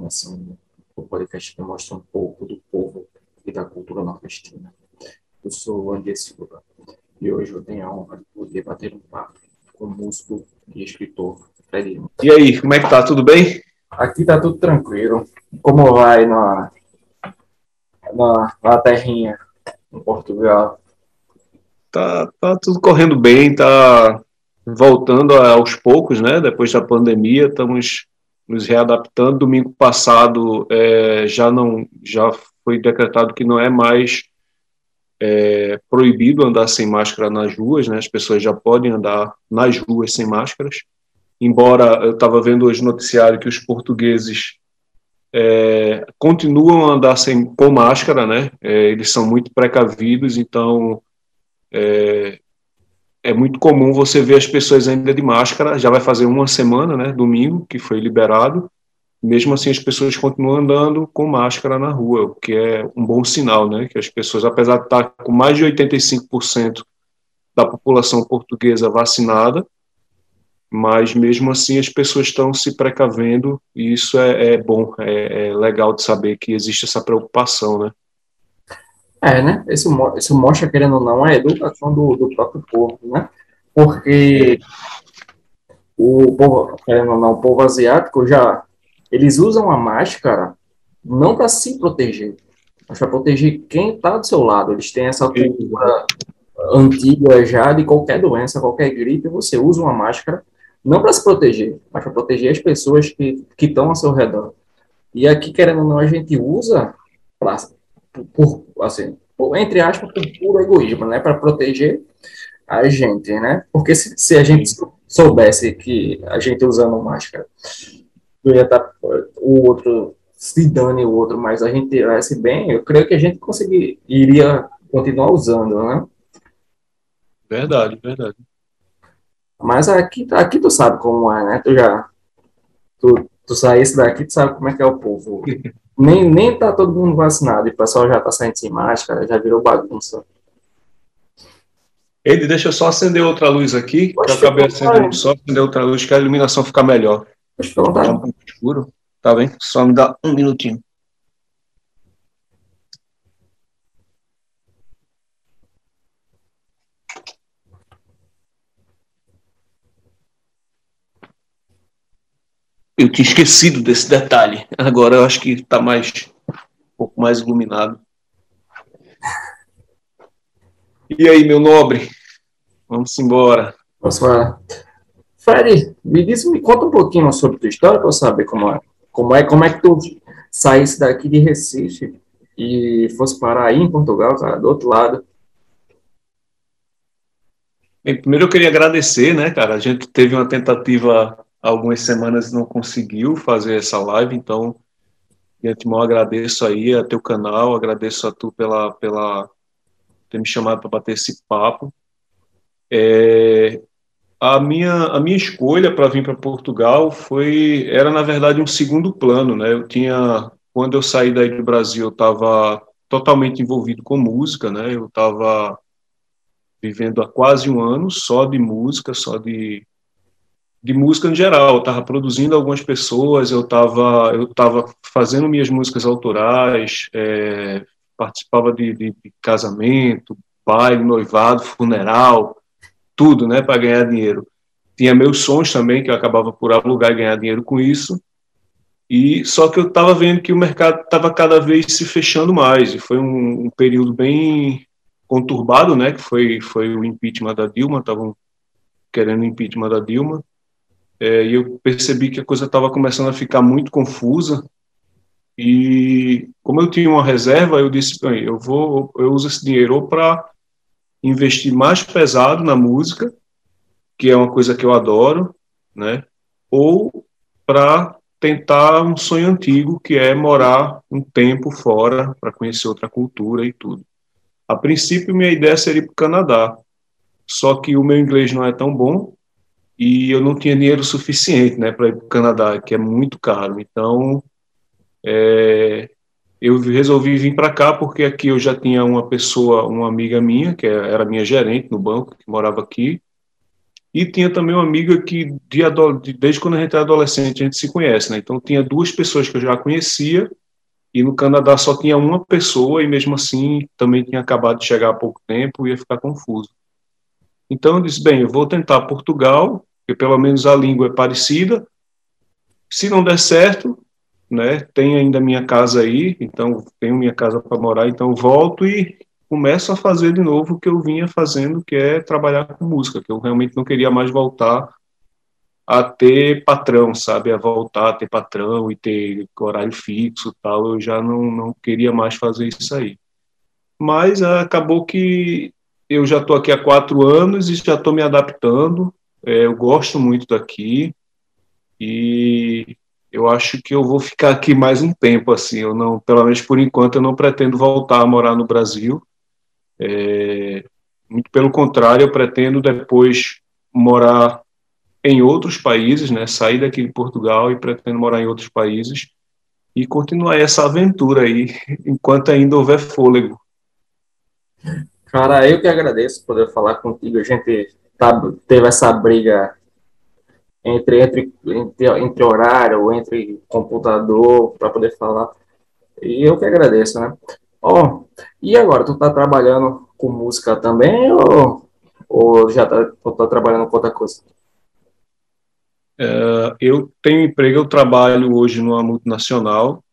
começando o podcast que mostra um pouco do povo e da cultura nordestina. Eu sou o André Silva e hoje eu tenho a honra de poder bater um papo com o músico e escritor Fred E aí, como é que tá? Tudo bem? Aqui tá tudo tranquilo. Como vai na, na, na terrinha, em Portugal? Tá, tá tudo correndo bem, tá voltando aos poucos, né? Depois da pandemia, estamos nos readaptando. Domingo passado é, já não já foi decretado que não é mais é, proibido andar sem máscara nas ruas, né? As pessoas já podem andar nas ruas sem máscaras. Embora eu estava vendo hoje no noticiário que os portugueses é, continuam a andar sem com máscara, né? É, eles são muito precavidos, então é, muito comum você ver as pessoas ainda de máscara, já vai fazer uma semana, né, domingo, que foi liberado, mesmo assim as pessoas continuam andando com máscara na rua, o que é um bom sinal, né, que as pessoas, apesar de estar com mais de 85% da população portuguesa vacinada, mas mesmo assim as pessoas estão se precavendo e isso é, é bom, é, é legal de saber que existe essa preocupação, né. É, né? Isso, isso mostra, querendo ou não, a educação do, do próprio povo, né? Porque o povo, querendo ou não, o povo asiático já, eles usam a máscara não para se proteger, mas para proteger quem está do seu lado. Eles têm essa cultura antiga já de qualquer doença, qualquer gripe, você usa uma máscara não para se proteger, mas para proteger as pessoas que estão ao seu redor. E aqui, querendo ou não, a gente usa para por, assim, por, entre aspas, por puro egoísmo, né, para proteger a gente, né? Porque se, se a gente soubesse que a gente usando máscara ia estar tá, o outro se dane o outro, mas a gente tivesse bem, eu creio que a gente conseguiria iria continuar usando, né? Verdade, verdade. Mas aqui, aqui tu sabe como é, né? Tu já tu, tu saísse daqui, tu sabe como é que é o povo. nem, nem tá todo mundo vacinado e o pessoal já tá saindo sem máscara, já virou bagunça. Ele deixa eu só acender outra luz aqui, Poxa, eu acabei acendendo só acender outra luz, que a iluminação fica melhor. Poxa, tá um pouco escuro, tá bem? Só me dá um minutinho. Eu tinha esquecido desse detalhe. Agora eu acho que está mais um pouco mais iluminado. E aí, meu nobre? Vamos embora. Vamos embora. Fred, me diz, me conta um pouquinho sobre tua história para eu saber como é, como é, como é que tu saísse daqui de Recife e fosse parar aí em Portugal, cara, do outro lado. Bem, primeiro eu queria agradecer, né, cara? A gente teve uma tentativa algumas semanas não conseguiu fazer essa live, então de antemão agradeço aí a teu canal, agradeço a tu pela, pela ter me chamado para bater esse papo. É, a minha a minha escolha para vir para Portugal foi era na verdade um segundo plano, né? Eu tinha quando eu saí daí do Brasil, eu estava totalmente envolvido com música, né? Eu estava vivendo há quase um ano só de música, só de de música em geral. Eu estava produzindo algumas pessoas, eu estava eu tava fazendo minhas músicas autorais, é, participava de, de, de, casamento, baile, noivado, funeral, tudo, né, para ganhar dinheiro. Tinha meus sons também, que eu acabava por alugar e ganhar dinheiro com isso. E só que eu estava vendo que o mercado estava cada vez se fechando mais, e foi um, um período bem conturbado, né, que foi foi o impeachment da Dilma, estavam querendo impeachment da Dilma é, e eu percebi que a coisa estava começando a ficar muito confusa. E como eu tinha uma reserva, eu disse, bem, eu vou, eu uso esse dinheiro para investir mais pesado na música, que é uma coisa que eu adoro, né? Ou para tentar um sonho antigo, que é morar um tempo fora para conhecer outra cultura e tudo. A princípio, minha ideia seria ir para o Canadá, só que o meu inglês não é tão bom e eu não tinha dinheiro suficiente né, para ir para o Canadá, que é muito caro. Então, é, eu resolvi vir para cá porque aqui eu já tinha uma pessoa, uma amiga minha, que era minha gerente no banco, que morava aqui, E tinha também uma amiga que, de, desde quando a gente é adolescente, a gente se conhece, né? Então, tinha duas pessoas que eu já conhecia, e no Canadá só tinha uma pessoa, e mesmo assim também tinha acabado de chegar há pouco tempo, ia ficar confuso. Então, eu disse: bem, eu vou tentar Portugal, porque pelo menos a língua é parecida. Se não der certo, né, tem ainda minha casa aí, então tenho minha casa para morar, então volto e começo a fazer de novo o que eu vinha fazendo, que é trabalhar com música, que eu realmente não queria mais voltar a ter patrão, sabe, a voltar a ter patrão e ter horário fixo, tal, eu já não, não queria mais fazer isso aí. Mas ah, acabou que eu já estou aqui há quatro anos e já estou me adaptando, é, eu gosto muito daqui e eu acho que eu vou ficar aqui mais um tempo, assim, eu não, pelo menos por enquanto, eu não pretendo voltar a morar no Brasil. É, muito pelo contrário, eu pretendo depois morar em outros países, né, sair daqui de Portugal e pretendo morar em outros países e continuar essa aventura aí, enquanto ainda houver fôlego. Cara, eu que agradeço poder falar contigo. A gente tá, teve essa briga entre, entre, entre, entre horário, entre computador, para poder falar. E eu que agradeço, né? Ó, oh, e agora, tu tá trabalhando com música também ou, ou já tá, tá trabalhando com outra coisa? Uh, eu tenho emprego, eu trabalho hoje numa multinacional,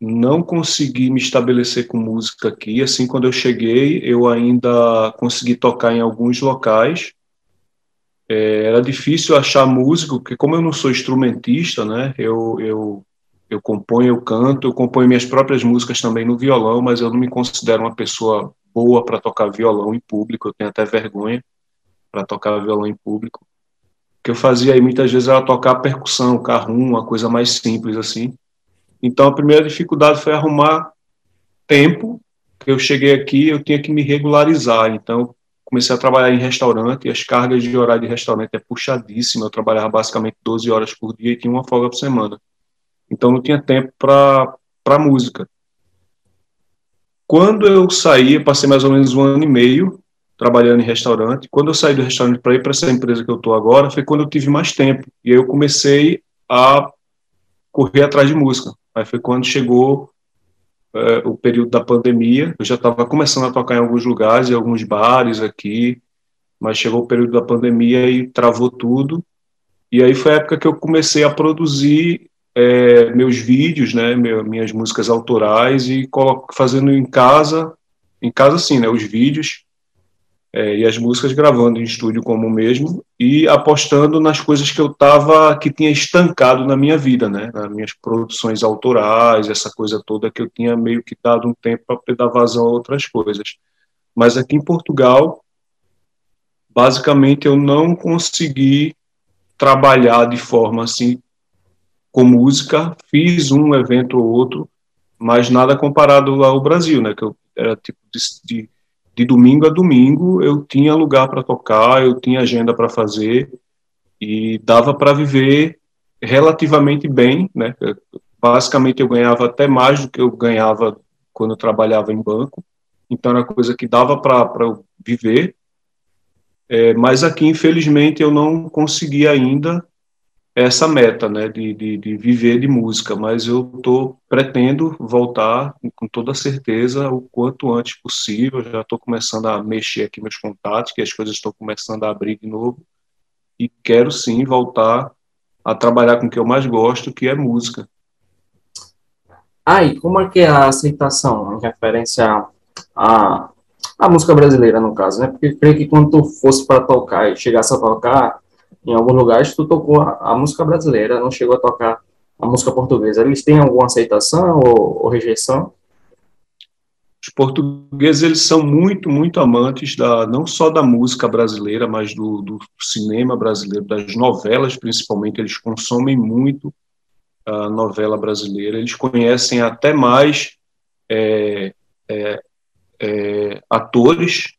não consegui me estabelecer com música aqui, assim, quando eu cheguei, eu ainda consegui tocar em alguns locais, é, era difícil achar músico, porque como eu não sou instrumentista, né, eu, eu, eu componho, eu canto, eu componho minhas próprias músicas também no violão, mas eu não me considero uma pessoa boa para tocar violão em público, eu tenho até vergonha para tocar violão em público. O que eu fazia aí muitas vezes era tocar percussão, carrum, uma coisa mais simples assim. Então a primeira dificuldade foi arrumar tempo, que eu cheguei aqui, eu tinha que me regularizar, então comecei a trabalhar em restaurante, as cargas de horário de restaurante é puxadíssima, eu trabalhava basicamente 12 horas por dia e tinha uma folga por semana. Então não tinha tempo para música. Quando eu saí, eu passei mais ou menos um ano e meio trabalhando em restaurante. Quando eu saí do restaurante para ir para essa empresa que eu estou agora, foi quando eu tive mais tempo. E aí eu comecei a correr atrás de música. Aí foi quando chegou é, o período da pandemia. Eu já estava começando a tocar em alguns lugares, em alguns bares aqui, mas chegou o período da pandemia e travou tudo. E aí foi a época que eu comecei a produzir é, meus vídeos, né, meu, minhas músicas autorais e fazendo em casa, em casa sim, né, os vídeos é, e as músicas gravando em estúdio como mesmo e apostando nas coisas que eu tava que tinha estancado na minha vida, né, nas minhas produções autorais, essa coisa toda que eu tinha meio que dado um tempo para poder dar vazão a outras coisas. Mas aqui em Portugal, basicamente eu não consegui trabalhar de forma assim com música, fiz um evento ou outro, mas nada comparado ao Brasil, né, que eu era tipo de, de de domingo a domingo eu tinha lugar para tocar, eu tinha agenda para fazer e dava para viver relativamente bem, né? Basicamente eu ganhava até mais do que eu ganhava quando eu trabalhava em banco, então era coisa que dava para viver. É, mas aqui, infelizmente, eu não consegui ainda essa meta, né, de, de, de viver de música, mas eu tô pretendo voltar com toda certeza o quanto antes possível. Já estou começando a mexer aqui meus contatos, que as coisas estão começando a abrir de novo e quero sim voltar a trabalhar com o que eu mais gosto, que é música. Ah, e como é que é a aceitação em referência à, à música brasileira, no caso, né? Porque eu creio que quando tu fosse para tocar e chegasse a tocar, em alguns lugares tu tocou a, a, música brasileira, não chegou a tocar a música portuguesa. Eles têm alguma aceitação ou, ou rejeição? Os portugueses eles são muito, muito amantes da não só da música brasileira, mas do, do cinema brasileiro, das novelas principalmente. Eles consomem muito a novela brasileira. Eles conhecem até mais é, é, é, atores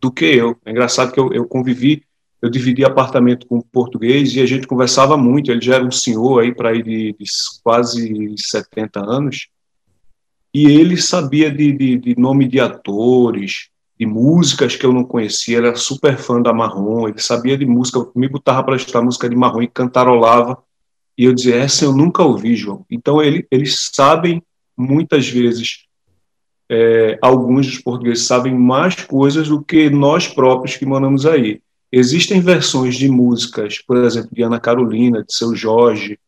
do que eu. É engraçado que eu, eu convivi eu dividi apartamento com um português e a gente conversava muito. Ele já era um senhor aí para aí de, de, quase 70 anos e ele sabia de, de, de, nome de atores, de músicas que eu não conhecia, era super fã da Marrom, ele sabia de música, me botava para estudar música de Marrom e cantarolava, e eu dizia, essa eu nunca ouvi, João. Então, ele, eles sabem, muitas vezes, é, alguns dos portugueses sabem mais coisas do que nós próprios que moramos aí. Existem versões de músicas, por exemplo, de Ana Carolina, de Seu Jorge,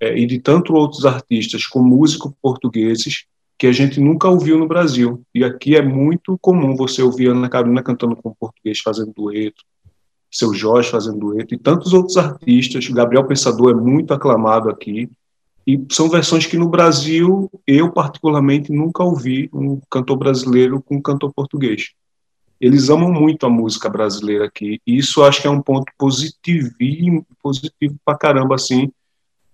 é, e de tantos outros artistas com músicos portugueses que a gente nunca ouviu no Brasil. E aqui é muito comum você ouvir Ana Carolina cantando com português, fazendo dueto, Seu Jorge fazendo dueto, e tantos outros artistas. Gabriel Pensador é muito aclamado aqui. E são versões que no Brasil, eu particularmente nunca ouvi um cantor brasileiro com um cantor português. Eles amam muito a música brasileira aqui. E isso acho que é um ponto positivo, positivo pra caramba, assim,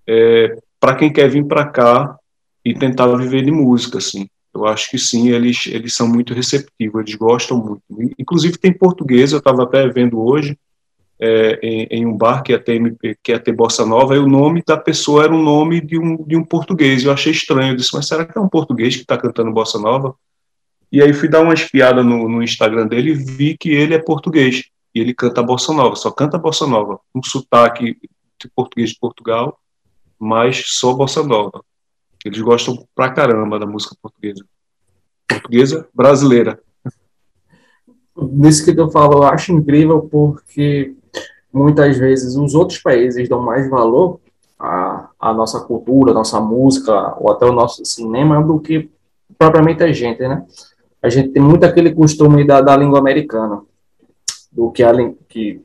é, para quem quer vir para cá e tentar viver de música, assim. Eu acho que sim, eles, eles são muito receptivos, eles gostam muito. Inclusive tem português, eu estava até vendo hoje, é, em, em, um bar que ia, ter, que ia ter Bossa Nova, e o nome da pessoa era um nome de um, de um português. Eu achei estranho, eu disse, mas será que é um português que está cantando Bossa Nova? E aí fui dar uma espiada no, no Instagram dele e vi que ele é português, e ele canta Bossa Nova, só canta Bossa Nova, um sotaque de português de Portugal, mas só Bossa Nova. Eles gostam pra caramba da música portuguesa. Portuguesa brasileira. Nisso que tu falou, eu acho incrível porque muitas vezes os outros países dão mais valor à, à nossa cultura, à nossa música, ou até o nosso cinema, do que propriamente a gente, né? A gente tem muito aquele costume da, da língua americana, do que, a, que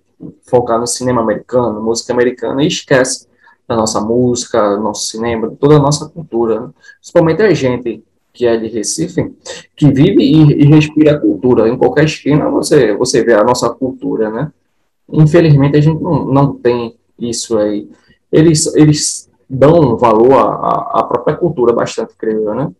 focar no cinema americano, música americana, e esquece da nossa música, nosso cinema, toda a nossa cultura, né? principalmente a gente que é de Recife, que vive e, e, respira a cultura. Em qualquer esquina você, você vê a nossa cultura, né? Infelizmente a gente não, não tem isso aí. Eles, eles dão valor à, à própria cultura bastante, creio eu, né?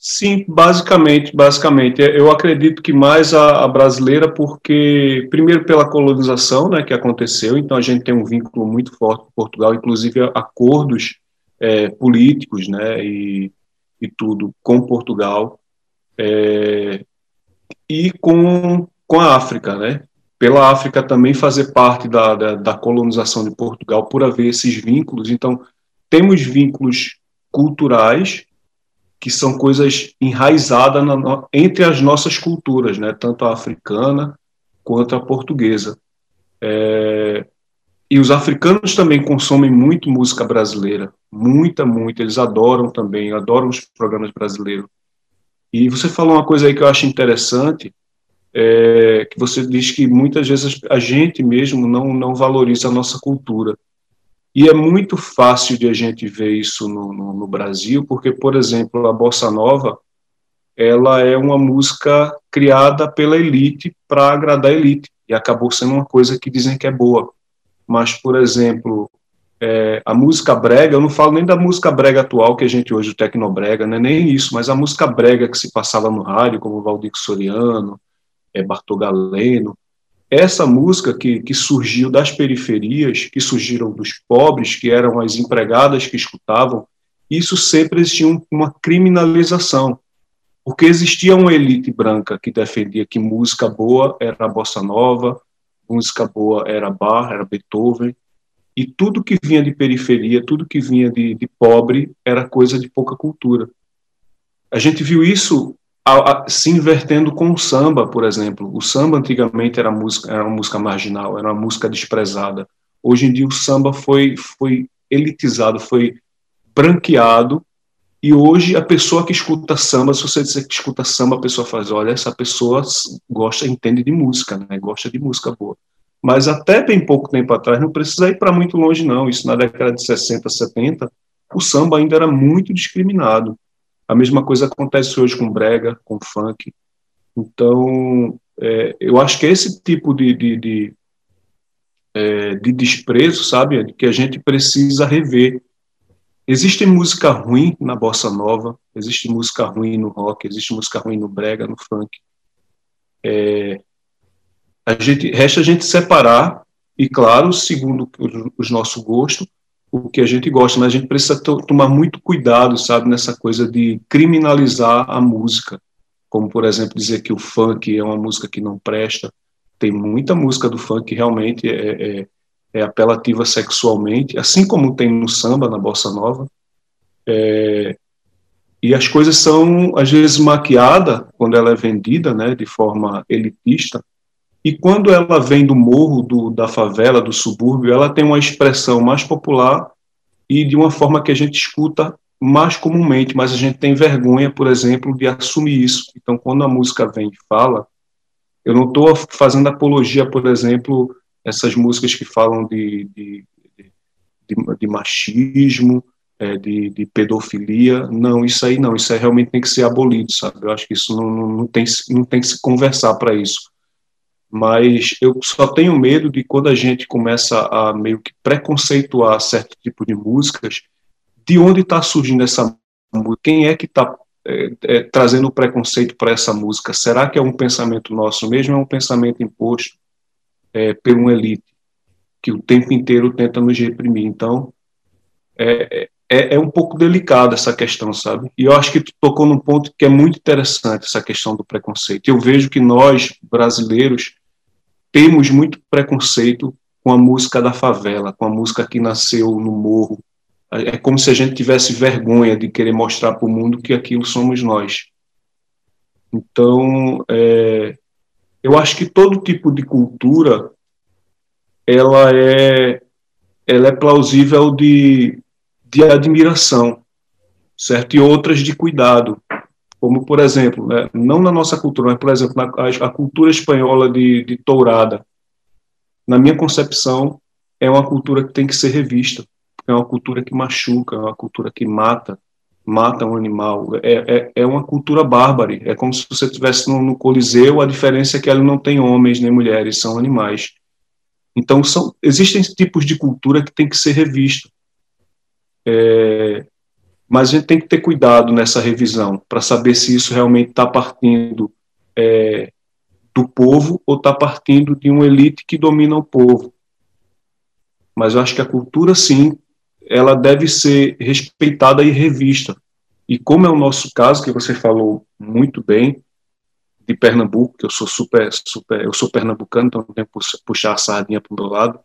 Sim, basicamente, basicamente. Eu acredito que mais a, a, brasileira, porque, primeiro, pela colonização né, que aconteceu, então a gente tem um vínculo muito forte com Portugal, inclusive acordos é, políticos né, e, e tudo com Portugal, é, e com, com a África, né? Pela África também fazer parte da, da, da colonização de Portugal, por haver esses vínculos. Então, temos vínculos culturais que são coisas enraizadas na, entre as nossas culturas, né? tanto a africana quanto a portuguesa. É, e os africanos também consomem muito música brasileira, muita, muita. Eles adoram também, adoram os programas brasileiros. E você falou uma coisa aí que eu acho interessante, é, que você diz que muitas vezes a gente mesmo não, não valoriza a nossa cultura. E é muito fácil de a gente ver isso no, no, no, Brasil, porque, por exemplo, a bossa nova, ela é uma música criada pela elite para agradar a elite e acabou sendo uma coisa que dizem que é boa. Mas, por exemplo, é, a música brega, eu não falo nem da música brega atual que a gente hoje o tecnobrega, não é nem isso, mas a música brega que se passava no rádio, como Valdir Soriano, é, Bartol Galeno, essa música que, que surgiu das periferias, que surgiram dos pobres, que eram as empregadas que escutavam, isso sempre existia uma criminalização, porque existia uma elite branca que defendia que música boa era a bossa nova, música boa era Bach, era Beethoven, e tudo que vinha de periferia, tudo que vinha de, de pobre, era coisa de pouca cultura. A gente viu isso a, a, se invertendo com o samba, por exemplo. O samba antigamente era, música, era uma música marginal, era uma música desprezada. Hoje em dia o samba foi, foi elitizado, foi branqueado, e hoje a pessoa que escuta samba, se você disser que escuta samba, a pessoa faz, olha, essa pessoa gosta, entende de música, né? gosta de música boa. Mas até bem pouco tempo atrás, não precisa ir para muito longe não, isso na década de 60, 70, o samba ainda era muito discriminado. A mesma coisa acontece hoje com brega, com funk. Então, é, eu acho que esse tipo de, de, de, é, de desprezo, sabe, que a gente precisa rever. Existe música ruim na bossa nova, existe música ruim no rock, existe música ruim no brega, no funk. É, a gente, resta a gente separar, e claro, segundo o nosso gosto, o que a gente gosta, mas a gente precisa tomar muito cuidado, sabe, nessa coisa de criminalizar a música. como por exemplo dizer que o funk é uma música que não presta. Tem muita música do funk que realmente é, é, é apelativa sexualmente, assim como tem no samba, na bossa nova. É, e as coisas são às vezes maquiadas quando ela é vendida, né, de forma elitista. E quando ela vem do morro, do, da favela, do subúrbio, ela tem uma expressão mais popular e de uma forma que a gente escuta mais comumente, mas a gente tem vergonha, por exemplo, de assumir isso. Então, quando a música vem e fala, eu não estou fazendo apologia, por exemplo, essas músicas que falam de, de, de, de machismo, é, de, de, pedofilia. Não, isso aí não, isso aí realmente tem que ser abolido, sabe? Eu acho que isso não, não, tem, não tem que se conversar para isso. Mas eu só tenho medo de quando a gente começa a meio que preconceituar certo tipo de músicas, de onde está surgindo essa música? Quem é que está é, é, trazendo o preconceito para essa música? Será que é um pensamento nosso mesmo? É um pensamento imposto é, por uma elite que o tempo inteiro tenta nos reprimir? Então, é, é, é, um pouco delicada essa questão, sabe? E eu acho que tu tocou num ponto que é muito interessante, essa questão do preconceito. Eu vejo que nós, brasileiros, temos muito preconceito com a música da favela, com a música que nasceu no morro, é como se a gente tivesse vergonha de querer mostrar para o mundo que aquilo somos nós. Então, é, eu acho que todo tipo de cultura ela é, ela é plausível de, de admiração, certo? E outras de cuidado, como por exemplo, né, não na nossa cultura, mas por exemplo na, a, a cultura espanhola de, de tourada. Na minha concepção, é uma cultura que tem que ser revista é uma cultura que machuca, é uma cultura que mata, mata um animal. É, é, é uma cultura bárbara. É como se você estivesse no, no, Coliseu, a diferença é que ela não tem homens nem mulheres, são animais. Então, são, existem tipos de cultura que tem que ser revista. É, mas a gente tem que ter cuidado nessa revisão para saber se isso realmente está partindo é, do povo ou está partindo de uma elite que domina o povo. Mas eu acho que a cultura, sim, ela deve ser respeitada e revista. E como é o nosso caso, que você falou muito bem, de Pernambuco, que eu sou super, super, eu sou pernambucano, então não tenho que puxar a sardinha para o meu lado.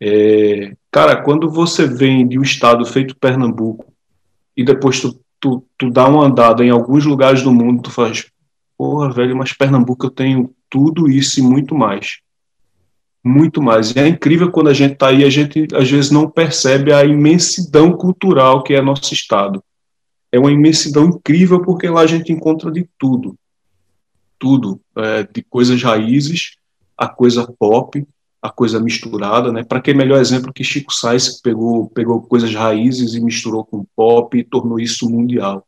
É, cara, quando você vem de um estado feito Pernambuco e depois tu, tu, tu dá uma andada em alguns lugares do mundo, tu faz, porra, velho, mas Pernambuco eu tenho tudo isso e muito mais muito mais. E é incrível quando a gente está aí, a gente às vezes não percebe a imensidão cultural que é nosso estado. É uma imensidão incrível porque lá a gente encontra de tudo. Tudo. É, de coisas raízes a coisa pop, a coisa misturada, né? Para que melhor exemplo que Chico Sainz pegou, pegou coisas raízes e misturou com pop e tornou isso mundial.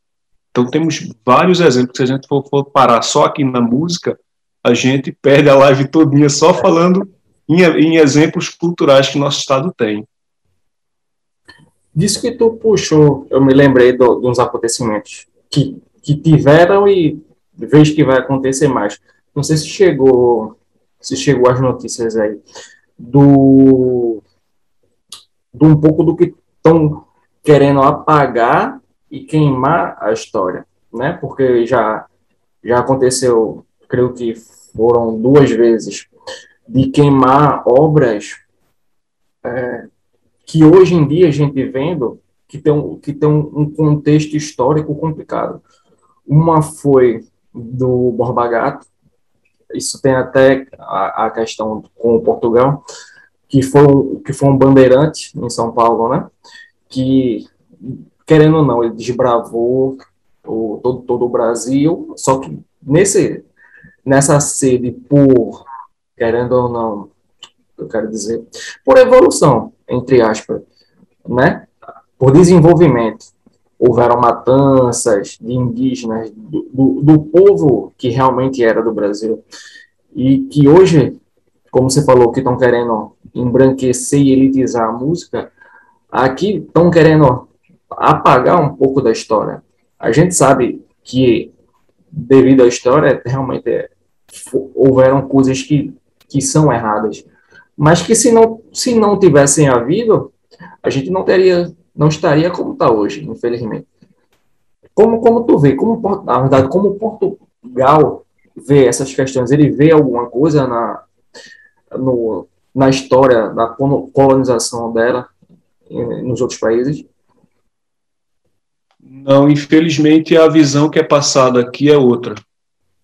Então temos vários exemplos. Se a gente for, for parar só aqui na música, a gente perde a live todinha só falando em, em exemplos culturais que nosso Estado tem. Disso que tu puxou, eu me lembrei do, de uns acontecimentos que, que tiveram e vejo que vai acontecer mais. Não sei se chegou, se chegou as notícias aí do, do um pouco do que estão querendo apagar e queimar a história, né? Porque já já aconteceu, creio que foram duas vezes de queimar obras é, que hoje em dia a gente vendo que tem, que tem um, contexto histórico complicado. Uma foi do Borba Gato, isso tem até a, a questão com Portugal, que foi, um, que foi um bandeirante em São Paulo, né? Que, querendo ou não, ele desbravou o, todo, todo o Brasil, só que nesse, nessa sede por querendo ou não, eu quero dizer, por evolução, entre aspas, né? Por desenvolvimento. Houveram matanças de indígenas, do, do, povo que realmente era do Brasil, e que hoje, como você falou, que estão querendo embranquecer e elitizar a música, aqui estão querendo apagar um pouco da história. A gente sabe que, devido à história, realmente é, houveram coisas que que são erradas, mas que se não, se não tivessem havido, a gente não teria, não estaria como está hoje, infelizmente. Como, como tu vê, como, na verdade, como Portugal vê essas questões? Ele vê alguma coisa na, no, na história da colonização dela nos outros países? Não, infelizmente a visão que é passada aqui é outra.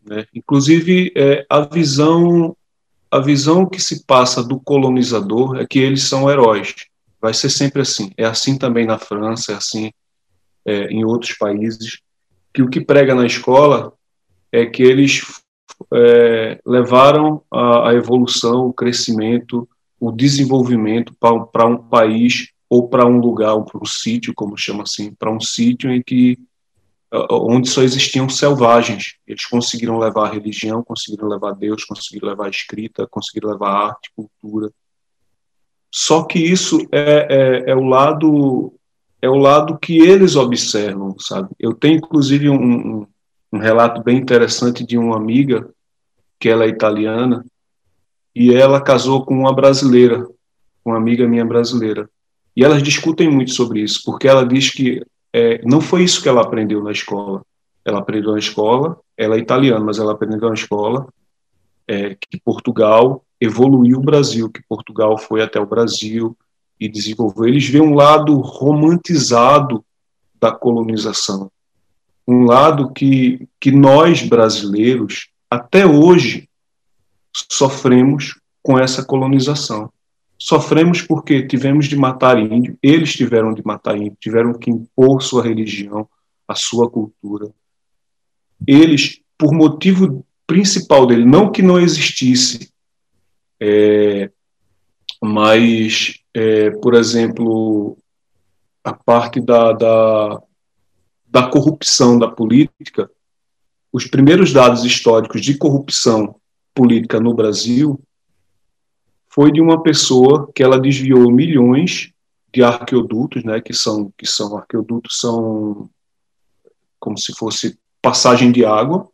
Né? Inclusive é, a visão a visão que se passa do colonizador é que eles são heróis. Vai ser sempre assim. É assim também na França, é assim é, em outros países. Que o que prega na escola é que eles é, levaram a, a, evolução, o crescimento, o desenvolvimento para um país ou para um lugar, ou para um sítio, como chama assim, para um sítio em que onde só existiam selvagens. Eles conseguiram levar a religião, conseguiram levar Deus, conseguiram levar a escrita, conseguiram levar a arte, cultura. Só que isso é, é, é, o lado é o lado que eles observam, sabe? Eu tenho inclusive um, um, um relato bem interessante de uma amiga que ela é italiana e ela casou com uma brasileira, uma amiga minha brasileira. E elas discutem muito sobre isso, porque ela diz que é, não foi isso que ela aprendeu na escola. Ela aprendeu na escola, ela é italiana, mas ela aprendeu na escola é, que Portugal evoluiu o Brasil, que Portugal foi até o Brasil e desenvolveu. Eles veem um lado romantizado da colonização, um lado que, que nós brasileiros, até hoje, sofremos com essa colonização. Sofremos porque tivemos de matar índio, eles tiveram de matar índio, tiveram que impor sua religião, a sua cultura. Eles, por motivo principal dele, não que não existisse, é, mas, é, por exemplo, a parte da, da, da corrupção da política, os primeiros dados históricos de corrupção política no Brasil foi de uma pessoa que ela desviou milhões de arqueodutos, né, que são que são arqueodutos são como se fosse passagem de água.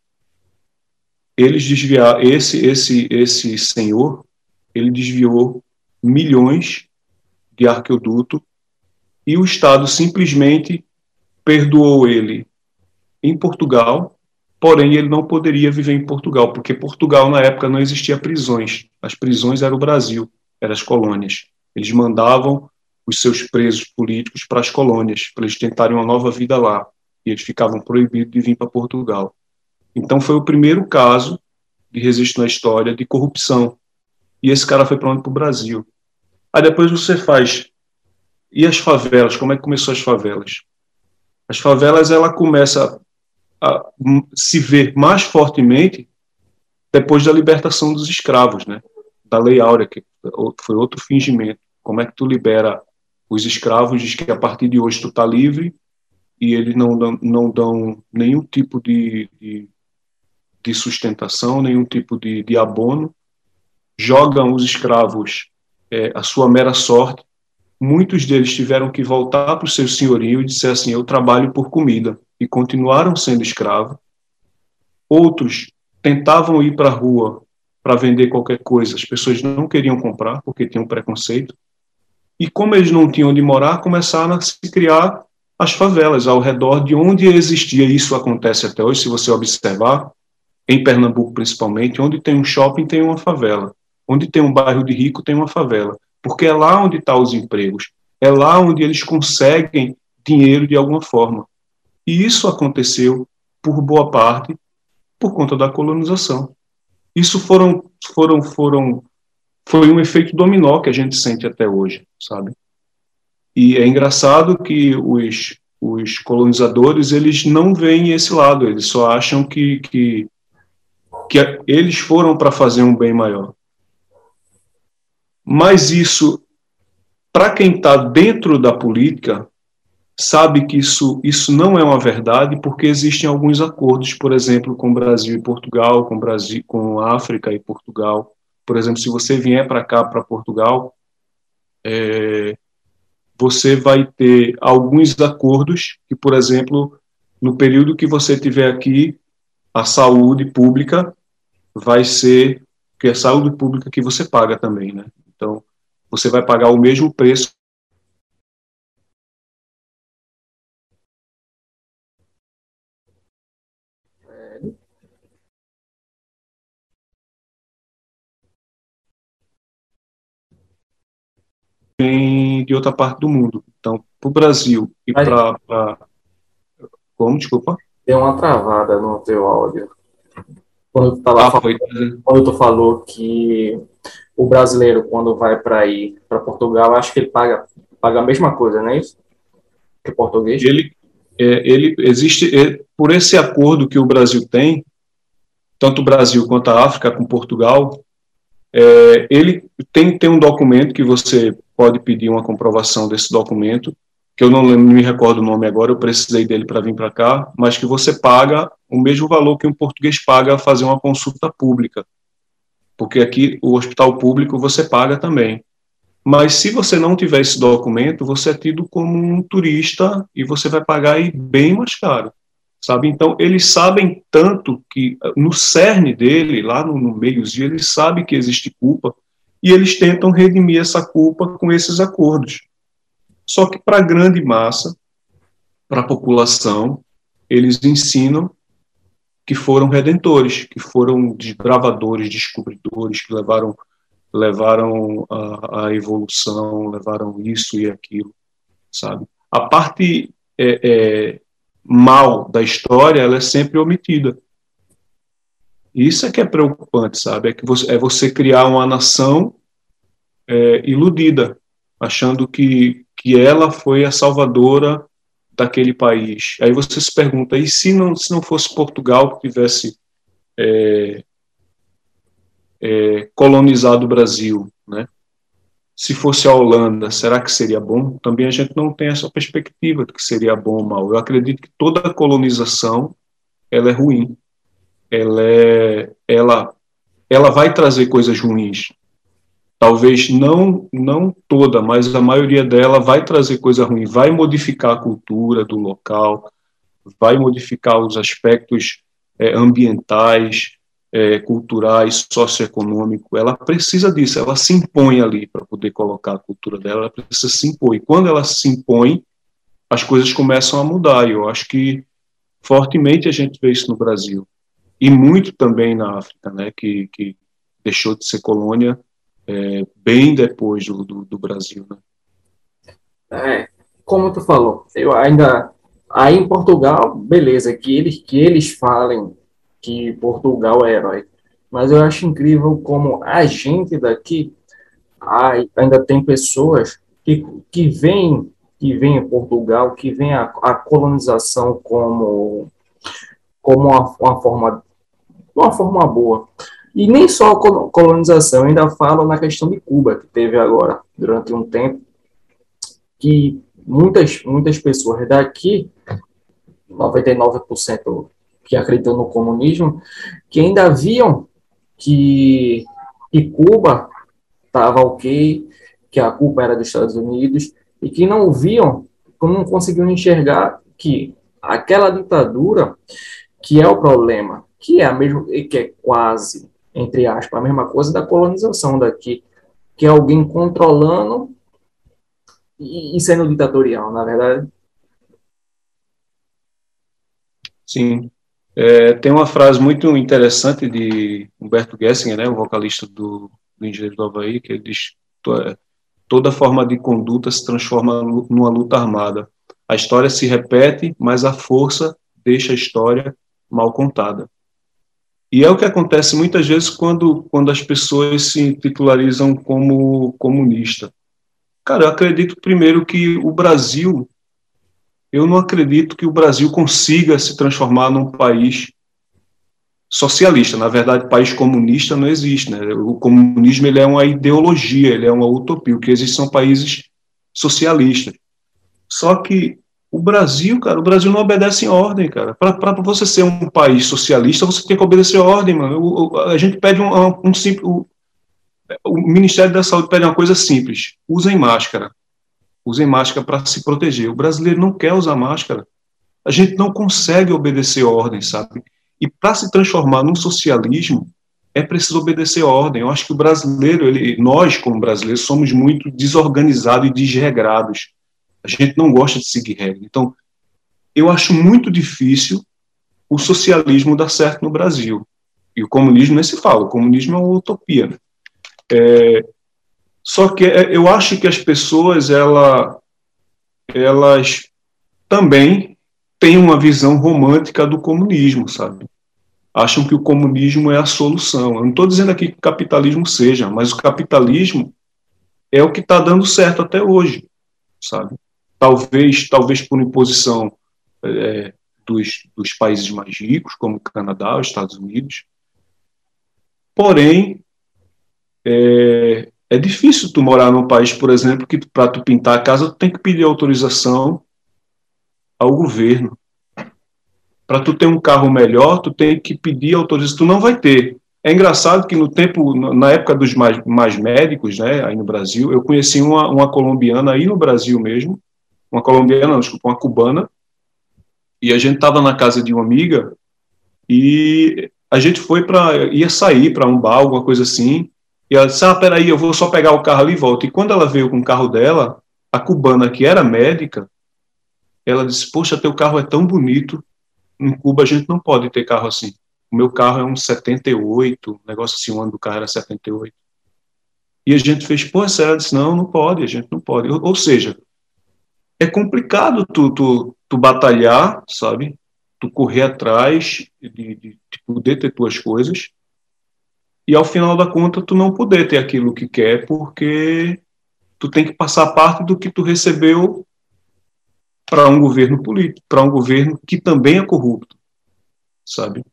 Eles desviar esse esse esse senhor, ele desviou milhões de arqueoduto e o Estado simplesmente perdoou ele em Portugal porém ele não poderia viver em Portugal, porque Portugal na época não existia prisões. As prisões eram o Brasil, eram as colônias. Eles mandavam os seus presos políticos para as colônias, para eles tentarem uma nova vida lá. E eles ficavam proibidos de vir para Portugal. Então foi o primeiro caso de registro na história de corrupção. E esse cara foi para onde? Para o Brasil. Aí depois você faz. E as favelas? Como é que começou as favelas? As favelas ela começa a se ver mais fortemente depois da libertação dos escravos, né? Da Lei Áurea, que foi outro fingimento. Como é que tu libera os escravos, diz que a partir de hoje tu está livre e eles não dão, não dão nenhum tipo de, de, de sustentação, nenhum tipo de, de abono, jogam os escravos é, a sua mera sorte. Muitos deles tiveram que voltar para o seu senhorio e dizer assim: Eu trabalho por comida e continuaram sendo escravos. Outros tentavam ir para a rua para vender qualquer coisa, as pessoas não queriam comprar porque tinham preconceito. E como eles não tinham onde morar, começaram a se criar as favelas ao redor de onde existia. Isso acontece até hoje, se você observar, em Pernambuco principalmente, onde tem um shopping tem uma favela, onde tem um bairro de rico tem uma favela, porque é lá onde estão tá os empregos, é lá onde eles conseguem dinheiro de alguma forma. E isso aconteceu, por boa parte, por conta da colonização. Isso foram, foram, foram, foi um efeito dominó que a gente sente até hoje, sabe? E é engraçado que os, os colonizadores eles não veem esse lado, eles só acham que, que, que eles foram para fazer um bem maior. Mas isso, para quem está dentro da política, sabe que isso, isso não é uma verdade porque existem alguns acordos, por exemplo, com Brasil e Portugal, com Brasil, com África e Portugal. Por exemplo, se você vier para cá, para Portugal, é, você vai ter alguns acordos que, por exemplo, no período que você tiver aqui, a saúde pública vai ser que é a saúde pública que você paga também, né? Então, você vai pagar o mesmo preço. Vem de outra parte do mundo. Então, para o Brasil e para. Pra... Como, desculpa? Deu uma travada no teu áudio. Quando tu, tava ah, falando, quando tu falou que o brasileiro, quando vai para ir para Portugal, acho que ele paga, paga a mesma coisa, não é isso? Que o português? Ele, é, ele existe, é, por esse acordo que o Brasil tem, tanto o Brasil quanto a África com Portugal, é, ele tem, tem um documento que você pode pedir uma comprovação desse documento, que eu não, me recordo o nome agora, eu precisei dele para vir para cá, mas que você paga o mesmo valor que um português paga a fazer uma consulta pública. Porque aqui o hospital público você paga também. Mas se você não tiver esse documento, você é tido como um turista e você vai pagar aí bem mais caro sabe? Então, eles sabem tanto que, no cerne dele, lá no, no meiozinho, eles sabem que existe culpa e eles tentam redimir essa culpa com esses acordos. Só que, para a grande massa, para a população, eles ensinam que foram redentores, que foram desbravadores, descobridores, que levaram levaram a, a evolução, levaram isso e aquilo, sabe? A parte é, é, mal da história, ela é sempre omitida. Isso é que é preocupante, sabe? É que você, é você criar uma nação é, iludida, achando que, que ela foi a salvadora daquele país. Aí você se pergunta, e se não, se não fosse Portugal que tivesse é, é, colonizado o Brasil, né? se fosse a Holanda, será que seria bom? Também a gente não tem essa perspectiva de que seria bom ou mal. Eu acredito que toda colonização ela é ruim. Ela é, ela, ela vai trazer coisas ruins. Talvez não, não toda, mas a maioria dela vai trazer coisa ruim. Vai modificar a cultura do local, vai modificar os aspectos é, ambientais, é, culturais, socioeconômico, ela precisa disso, ela se impõe ali para poder colocar a cultura dela, ela precisa se impor. E quando ela se impõe, as coisas começam a mudar. E eu acho que fortemente a gente vê isso no Brasil. E muito também na África, né, que, que deixou de ser colônia é, bem depois do, do, do Brasil. Né? É, como tu falou, eu ainda aí em Portugal, beleza, que eles que eles falem que Portugal é herói. Mas eu acho incrível como a gente daqui ainda tem pessoas que, que veem que em Portugal, que vem a, a colonização como como uma, uma forma uma forma boa. E nem só a colonização, ainda falo na questão de Cuba, que teve agora, durante um tempo, que muitas, muitas pessoas daqui, 99% que acreditam no comunismo, que ainda viam que, que Cuba estava ok, que a culpa era dos Estados Unidos, e que não viam, não conseguiam enxergar que aquela ditadura, que é o problema, que é a mesma, que é quase, entre aspas, a mesma coisa da colonização daqui, que é alguém controlando e, e sendo ditatorial, na verdade. Sim. É, tem uma frase muito interessante de Humberto Gessinger, né, o vocalista do, do Engenheiro do Havaí, que ele diz toda forma de conduta se transforma numa luta armada. A história se repete, mas a força deixa a história mal contada. E é o que acontece muitas vezes quando, quando as pessoas se titularizam como comunista. Cara, eu acredito primeiro que o Brasil eu não acredito que o Brasil consiga se transformar num país socialista. Na verdade, país comunista não existe. Né? O comunismo ele é uma ideologia, ele é uma utopia. O que existe são países socialistas. Só que o Brasil, cara, o Brasil não obedece em ordem, cara. Para você ser um país socialista, você tem que obedecer a ordem, mano. A gente pede um, um, um simples. O, o Ministério da Saúde pede uma coisa simples: usem máscara usem máscara para se proteger. O brasileiro não quer usar máscara. A gente não consegue obedecer ordem, sabe? E para se transformar num socialismo, é preciso obedecer ordem. Eu acho que o brasileiro, ele, nós como brasileiros, somos muito desorganizados e desregrados. A gente não gosta de seguir regras. Então, eu acho muito difícil o socialismo dar certo no Brasil. E o comunismo nem se fala, o comunismo é uma utopia. É, Só que é, eu acho que as pessoas, ela, elas também têm uma visão romântica do comunismo, sabe? Acham que o comunismo é a solução. Eu não estou dizendo aqui que o capitalismo seja, mas o capitalismo é o que está dando certo até hoje, sabe? Talvez, talvez por imposição é, dos, dos países mais ricos, como Canadá, os Estados Unidos. Porém, é, é difícil tu morar num país, por exemplo, que para tu pintar a casa tu tem que pedir autorização ao governo. Para tu ter um carro melhor, tu tem que pedir autorização. Tu não vai ter. É engraçado que no tempo, na época dos mais, mais médicos, né, aí no Brasil, eu conheci uma, uma colombiana aí no Brasil mesmo, uma colombiana, não, desculpa, uma cubana, e a gente estava na casa de uma amiga e a gente foi para ia sair para um bar, alguma coisa assim, e ela disse: "Ah, peraí, eu vou só pegar o carro ali e volto". E quando ela veio com o carro dela, a cubana que era médica, ela disse: "Poxa, teu carro é tão bonito. Em Cuba a gente não pode ter carro assim". O meu carro é um 78, um negócio assim, o ano do carro era 78. E a gente fez, pô, é sério? Disse, não, não pode, a gente não pode. Ou, ou seja, é complicado tu, tu, tu batalhar, sabe? Tu correr atrás de, de, de poder ter tuas coisas e ao final da conta tu não poder ter aquilo que quer porque tu tem que passar parte do que tu recebeu para um governo político, para um governo que também é corrupto, sabe?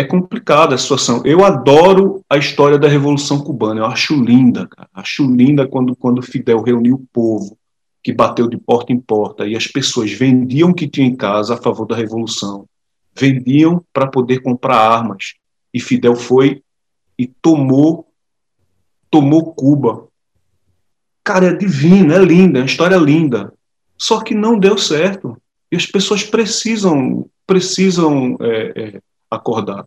é complicada a situação. Eu adoro a história da Revolução Cubana, eu acho linda, cara. Acho linda quando, quando Fidel reuniu o povo, que bateu de porta em porta, e as pessoas vendiam o que tinham em casa a favor da Revolução, vendiam para poder comprar armas. E Fidel foi e tomou, tomou Cuba. Cara, é divino, é linda, é uma história linda. Só que não deu certo. E as pessoas precisam, precisam é, é, acordar,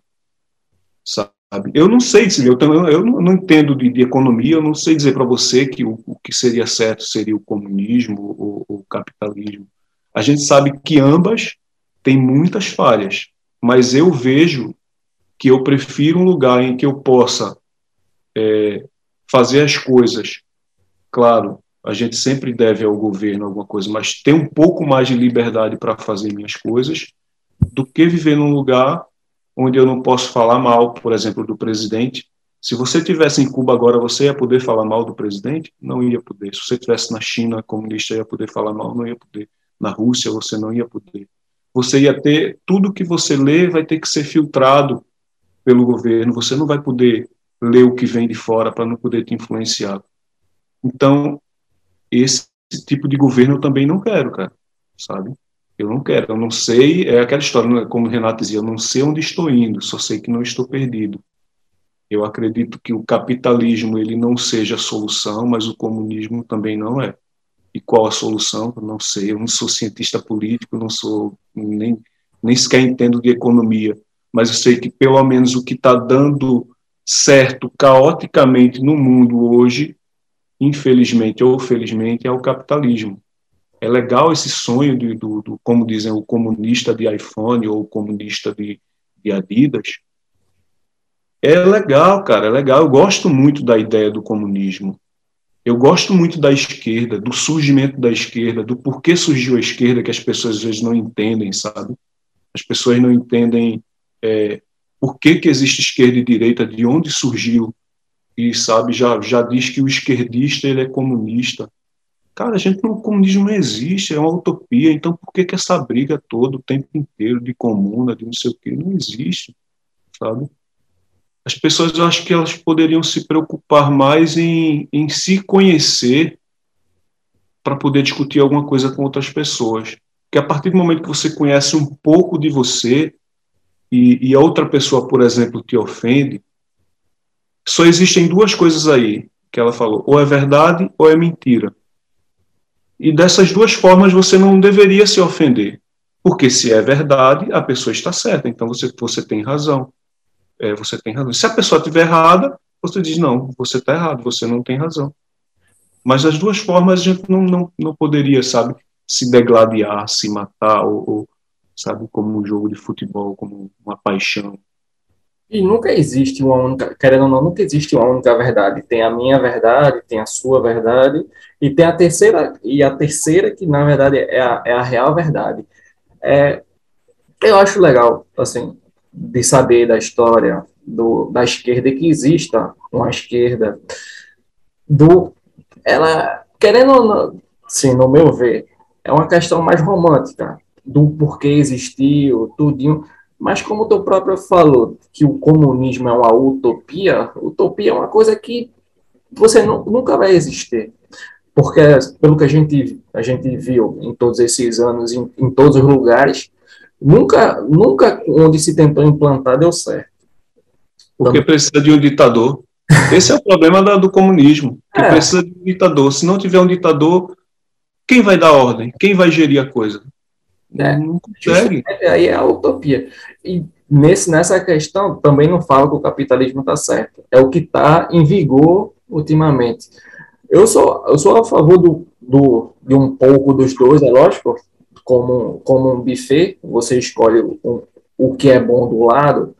sabe? Eu não sei dizer, eu, também, eu não, não entendo de, de, economia, eu não sei dizer para você que o, o, que seria certo seria o comunismo ou o capitalismo. A gente sabe que ambas têm muitas falhas, mas eu vejo que eu prefiro um lugar em que eu possa é, fazer as coisas. Claro, a gente sempre deve ao governo alguma coisa, mas ter um pouco mais de liberdade para fazer minhas coisas do que viver num lugar onde eu não posso falar mal, por exemplo, do presidente. Se você tivesse em Cuba agora, você ia poder falar mal do presidente? Não ia poder. Se você tivesse na China comunista, ia poder falar mal? Não ia poder. Na Rússia, você não ia poder. Você ia ter tudo que você lê vai ter que ser filtrado pelo governo. Você não vai poder ler o que vem de fora para não poder te influenciar. Então, esse tipo de governo eu também não quero, cara, sabe? Eu não quero, eu não sei, é aquela história, né, como o Renato dizia, eu não sei onde estou indo, só sei que não estou perdido. Eu acredito que o capitalismo ele não seja a solução, mas o comunismo também não é. E qual a solução? Eu não sei. Eu não sou cientista político, não sou nem nem sequer entendo de economia, mas eu sei que pelo menos o que está dando certo caoticamente no mundo hoje, infelizmente ou felizmente, é o capitalismo. É legal esse sonho de, do, do, como dizem, o comunista de iPhone ou o comunista de, de Adidas. É legal, cara, é legal. Eu gosto muito da ideia do comunismo. Eu gosto muito da esquerda, do surgimento da esquerda, do porquê surgiu a esquerda, que as pessoas às vezes não entendem, sabe? As pessoas não entendem é, por que, que existe esquerda e direita, de onde surgiu. E, sabe, já, já diz que o esquerdista ele é comunista. Cara, a gente o comunismo não existe, é uma utopia, então por que, que essa briga toda o tempo inteiro de comuna, de não sei o quê, não existe, sabe? As pessoas, eu acho que elas poderiam se preocupar mais em, em se conhecer para poder discutir alguma coisa com outras pessoas. Que a partir do momento que você conhece um pouco de você e, e a outra pessoa, por exemplo, te ofende, só existem duas coisas aí que ela falou: ou é verdade ou é mentira. E dessas duas formas você não deveria se ofender. Porque se é verdade, a pessoa está certa. Então você, você tem razão. É, você tem razão. Se a pessoa estiver errada, você diz, não, você está errado, você não tem razão. Mas as duas formas a gente não, não, não poderia, sabe, se degladiar, se matar, ou, ou sabe, como um jogo de futebol, como uma paixão. E nunca existe uma única, querendo ou não, nunca existe uma única verdade. Tem a minha verdade, tem a sua verdade, e tem a terceira, e a terceira que, na verdade, é a, é a real verdade. É, eu acho legal, assim, de saber da história do, da esquerda que exista uma esquerda do ela querendo ou não, sim, no meu ver, é uma questão mais romântica do porquê existiu, tudinho, mas como tu próprio falou que o comunismo é uma utopia, utopia é uma coisa que você não, nunca vai existir. Porque, pelo que a gente, a gente viu em todos esses anos, em, em todos os lugares, nunca, nunca onde se tentou implantar deu certo. Porque precisa de um ditador. Esse é o problema da, do comunismo, que é. precisa de um ditador. Se não tiver um ditador, quem vai dar ordem? Quem vai gerir a coisa? É, não consegue. Aí é a utopia. E nesse, nessa questão, também não falo que o capitalismo está certo. É o que está em vigor ultimamente. Eu sou, eu sou a favor do, do, de um pouco dos dois, é lógico, como, como um buffet, você escolhe o, o que é bom do lado,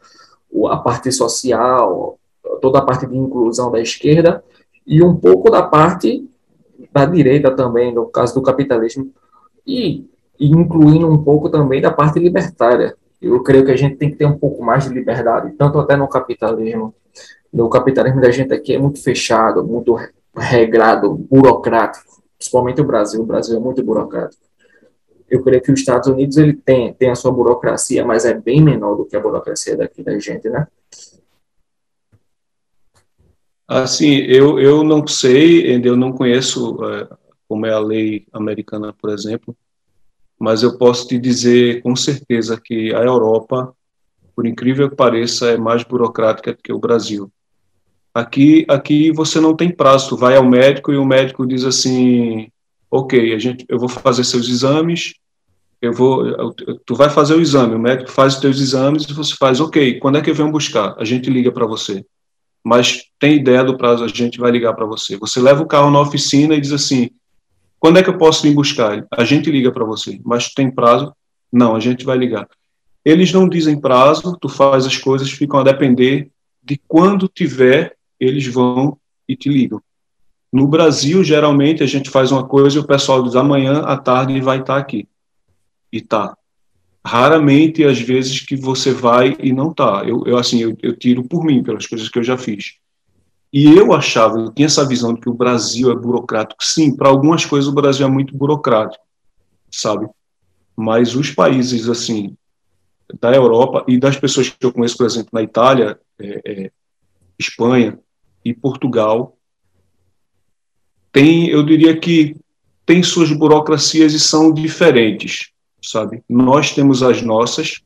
a parte social, toda a parte de inclusão da esquerda, e um pouco da parte da direita também, no caso do capitalismo, e, e incluindo um pouco também da parte libertária. Eu creio que a gente tem que ter um pouco mais de liberdade, tanto até no capitalismo. No capitalismo da gente aqui é muito fechado, muito regrado, burocrático, principalmente o Brasil. O Brasil é muito burocrático. Eu creio que os Estados Unidos ele tem, tem a sua burocracia, mas é bem menor do que a burocracia daqui da gente, né? Assim, eu, eu não sei, eu não conheço é, como é a lei americana, por exemplo, mas eu posso te dizer com certeza que a Europa, por incrível que pareça, é mais burocrática do que o Brasil. Aqui, aqui você não tem prazo, tu vai ao médico e o médico diz assim, ok, a gente, eu vou fazer seus exames, eu vou, tu vai fazer o exame, o médico faz os teus exames e você faz, ok, quando é que eu venho buscar? A gente liga para você. Mas tem ideia do prazo, a gente vai ligar para você. Você leva o carro na oficina e diz assim, quando é que eu posso vir buscar? A gente liga para você. Mas tem prazo? Não, a gente vai ligar. Eles não dizem prazo, tu faz as coisas, ficam a depender de quando tiver, eles vão e te ligam. No Brasil, geralmente, a gente faz uma coisa e o pessoal diz amanhã à tarde vai estar aqui e tá. Raramente, às vezes, que você vai e não tá. Eu, eu assim, eu, eu tiro por mim, pelas coisas que eu já fiz. E eu achava, eu tinha essa visão de que o Brasil é burocrático. Sim, para algumas coisas o Brasil é muito burocrático, sabe? Mas os países, assim, da Europa e das pessoas que eu conheço, por exemplo, na Itália, é, é, Espanha e Portugal, tem, eu diria que tem suas burocracias e são diferentes sabe? Nós temos as nossas,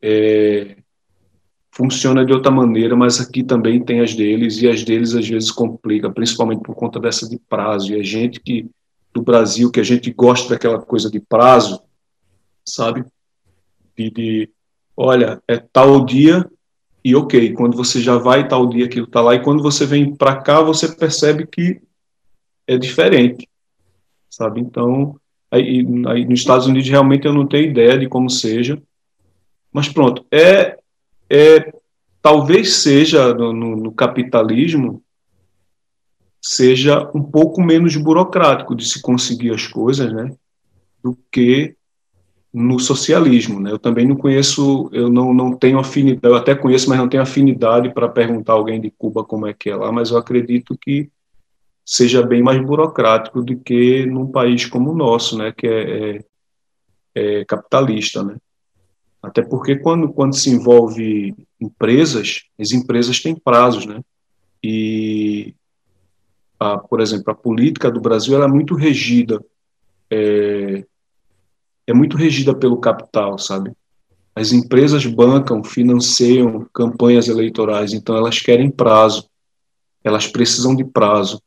é, funciona de outra maneira, mas aqui também tem as deles, e as deles às vezes complica, principalmente por conta dessa de prazo, e a gente que, do Brasil, que a gente gosta daquela coisa de prazo, sabe? De, de olha, é tal dia, e ok, quando você já vai tal dia aquilo está lá, e quando você vem para cá, você percebe que é diferente, sabe? Então, Aí, aí, nos Estados Unidos realmente eu não tenho ideia de como seja, mas pronto, é, é talvez seja no, no, no capitalismo seja um pouco menos burocrático de se conseguir as coisas, né, do que no socialismo, né? Eu também não conheço, eu não, não tenho afinidade, eu até conheço, mas não tenho afinidade para perguntar a alguém de Cuba como é que é lá, mas eu acredito que seja bem mais burocrático do que num país como o nosso, né, que é, é, é capitalista, né. Até porque quando, quando se envolve empresas, as empresas têm prazos, né, e, a, por exemplo, a política do Brasil é muito regida, é, é muito regida pelo capital, sabe? As empresas bancam, financiam campanhas eleitorais, então elas querem prazo, elas precisam de prazo.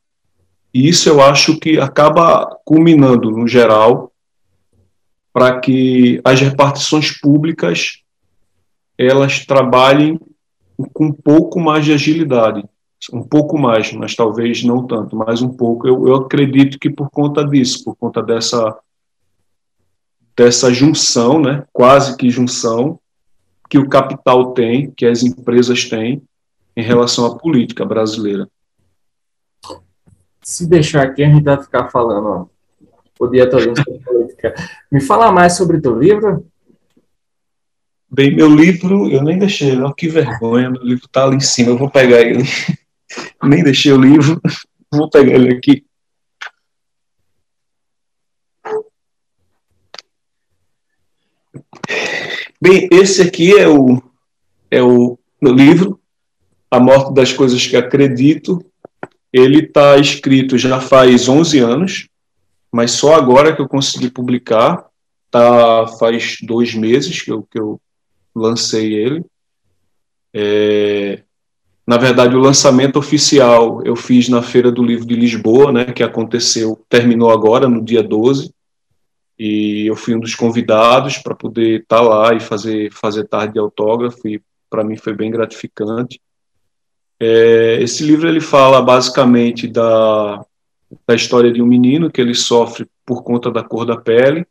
E isso eu acho que acaba culminando, no geral, para que as repartições públicas elas trabalhem com um pouco mais de agilidade, um pouco mais, mas talvez não tanto, mas um pouco. Eu, eu acredito que por conta disso, por conta dessa dessa junção, né, quase que junção, que o capital tem, que as empresas têm em relação à política brasileira. Se deixar aqui, a gente vai ficar falando ó, o dia Me fala mais sobre teu livro. Bem, meu livro, eu nem deixei, ó, que vergonha, meu livro está ali em cima, eu vou pegar ele. nem deixei o livro, vou pegar ele aqui. Bem, esse aqui é o, é o meu livro, A Morte das Coisas que Acredito. Ele está escrito já faz 11 anos, mas só agora que eu consegui publicar. Tá, faz dois meses que eu, que eu lancei ele. É, na verdade, o lançamento oficial eu fiz na Feira do Livro de Lisboa, né, que aconteceu, terminou agora, no dia 12 e eu fui um dos convidados para poder estar tá lá e fazer fazer tarde de autógrafo e para mim foi bem gratificante é, esse livro ele fala basicamente da, da história de um menino que ele sofre por conta da cor da pele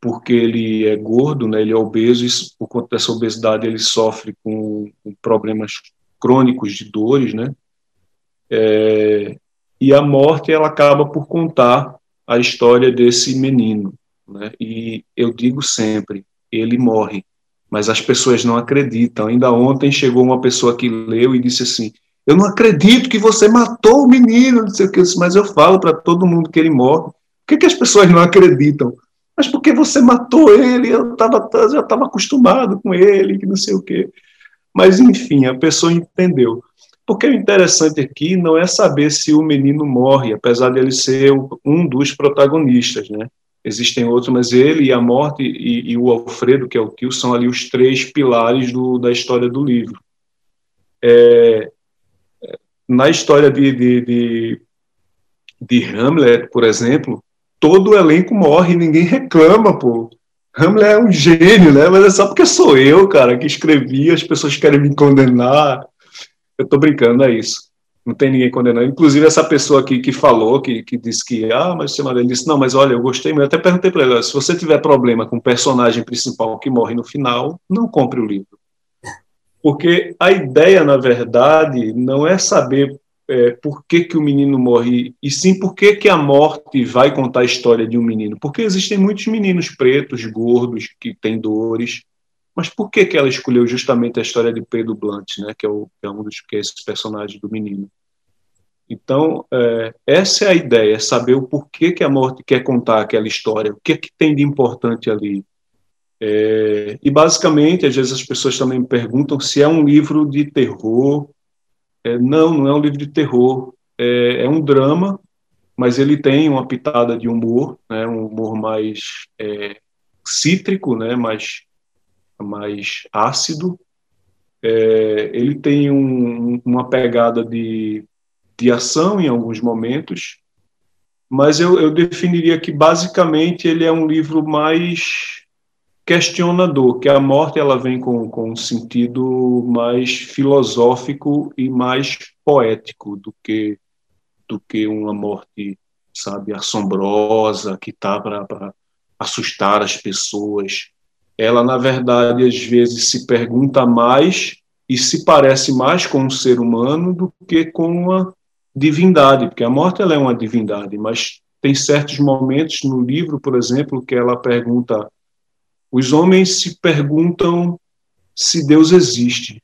porque ele é gordo né ele é obeso e por conta dessa obesidade ele sofre com, com problemas crônicos de dores né é, e a morte ela acaba por contar a história desse menino. Né? E eu digo sempre, ele morre, mas as pessoas não acreditam. Ainda ontem chegou uma pessoa que leu e disse assim: Eu não acredito que você matou o menino, não sei o que, mas eu falo para todo mundo que ele morre. Por que, que as pessoas não acreditam? Mas porque você matou ele, eu tava, já estava acostumado com ele, que não sei o quê. Mas, enfim, a pessoa entendeu. Porque o interessante aqui não é saber se o menino morre, apesar de ele ser um dos protagonistas, né? Existem outros, mas ele e a morte e, e o Alfredo, que é o tio, são ali os três pilares do, da história do livro. É, na história de, de, de, de Hamlet, por exemplo, todo o elenco morre ninguém reclama, pô. Hamlet é um gênio, né? Mas é só porque sou eu, cara, que escrevi, as pessoas querem me condenar. Eu tô brincando, é isso. Não tem ninguém condenando. Inclusive, essa pessoa aqui que falou, que, que disse que, ah, mas você ele disse, não, mas olha, eu gostei mesmo. Eu até perguntei para ele, se você tiver problema com o personagem principal que morre no final, não compre o livro. Porque a ideia, na verdade, não é saber é, por que, que o menino morre, e sim por que, que a morte vai contar a história de um menino. Porque existem muitos meninos pretos, gordos, que têm dores, mas por que, que ela escolheu justamente a história de Pedro Blunt, né, que é, o, que é um dos que é esse personagem do menino? Então, é, essa é a ideia, é saber o porquê que a morte quer contar aquela história, o que, é que tem de importante ali. É, e, basicamente, às vezes as pessoas também me perguntam se é um livro de terror. É, não, não é um livro de terror. É, é, um drama, mas ele tem uma pitada de humor, né, um humor mais é, cítrico, né, mais mais ácido. É, ele tem um, uma pegada de, de ação em alguns momentos, mas eu, eu definiria que basicamente ele é um livro mais questionador, que a morte ela vem com, com um sentido mais filosófico e mais poético do que do que uma morte, sabe, assombrosa que tá para assustar as pessoas. Ela, na verdade, às vezes se pergunta mais e se parece mais com um ser humano do que com uma divindade, porque a morte ela é uma divindade, mas tem certos momentos no livro, por exemplo, que ela pergunta: os homens se perguntam se Deus existe.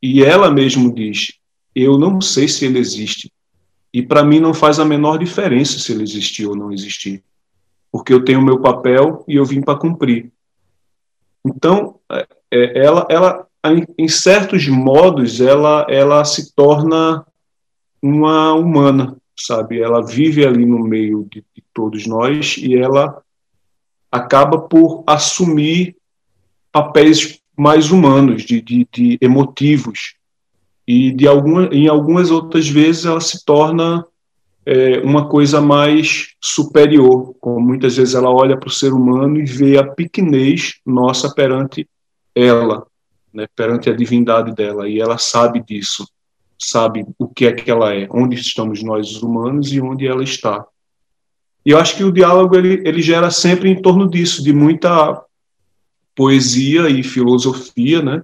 E ela mesmo diz: eu não sei se ele existe. E para mim não faz a menor diferença se ele existir ou não existir, porque eu tenho meu papel e eu vim para cumprir. Então, é, é, ela, ela, em certos modos, ela, ela se torna uma humana, sabe? Ela vive ali no meio de, de todos nós e ela acaba por assumir papéis mais humanos, de, de, de emotivos. E de alguma, em algumas outras vezes ela se torna é, uma coisa mais superior, como muitas vezes ela olha para o ser humano e vê a pequenez nossa perante ela, né, perante a divindade dela, e ela sabe disso, sabe o que é que ela é, onde estamos nós os humanos e onde ela está. E eu acho que o diálogo ele, ele gera sempre em torno disso, de muita poesia e filosofia, né?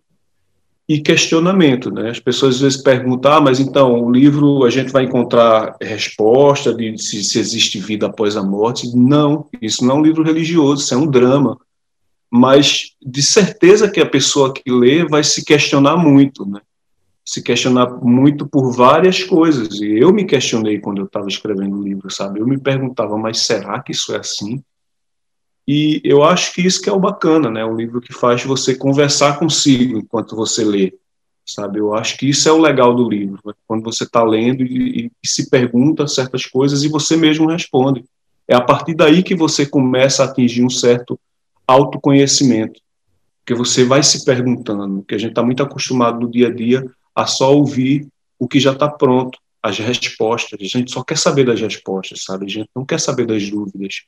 E questionamento, né? As pessoas às vezes perguntam, ah, mas então o livro a gente vai encontrar resposta de se, se existe vida após a morte? Não, isso não é um livro religioso, isso é um drama. Mas de certeza que a pessoa que lê vai se questionar muito, né? Se questionar muito por várias coisas. E eu me questionei quando eu estava escrevendo o livro, sabe? Eu me perguntava, mas será que isso é assim? E eu acho que isso que é o bacana, né? Um livro que faz você conversar consigo enquanto você lê, sabe? Eu acho que isso é o legal do livro, né? quando você está lendo e, e, se pergunta certas coisas e você mesmo responde. É a partir daí que você começa a atingir um certo autoconhecimento, porque você vai se perguntando, que a gente está muito acostumado no dia a dia a só ouvir o que já está pronto, as respostas. A gente só quer saber das respostas, sabe? A gente não quer saber das dúvidas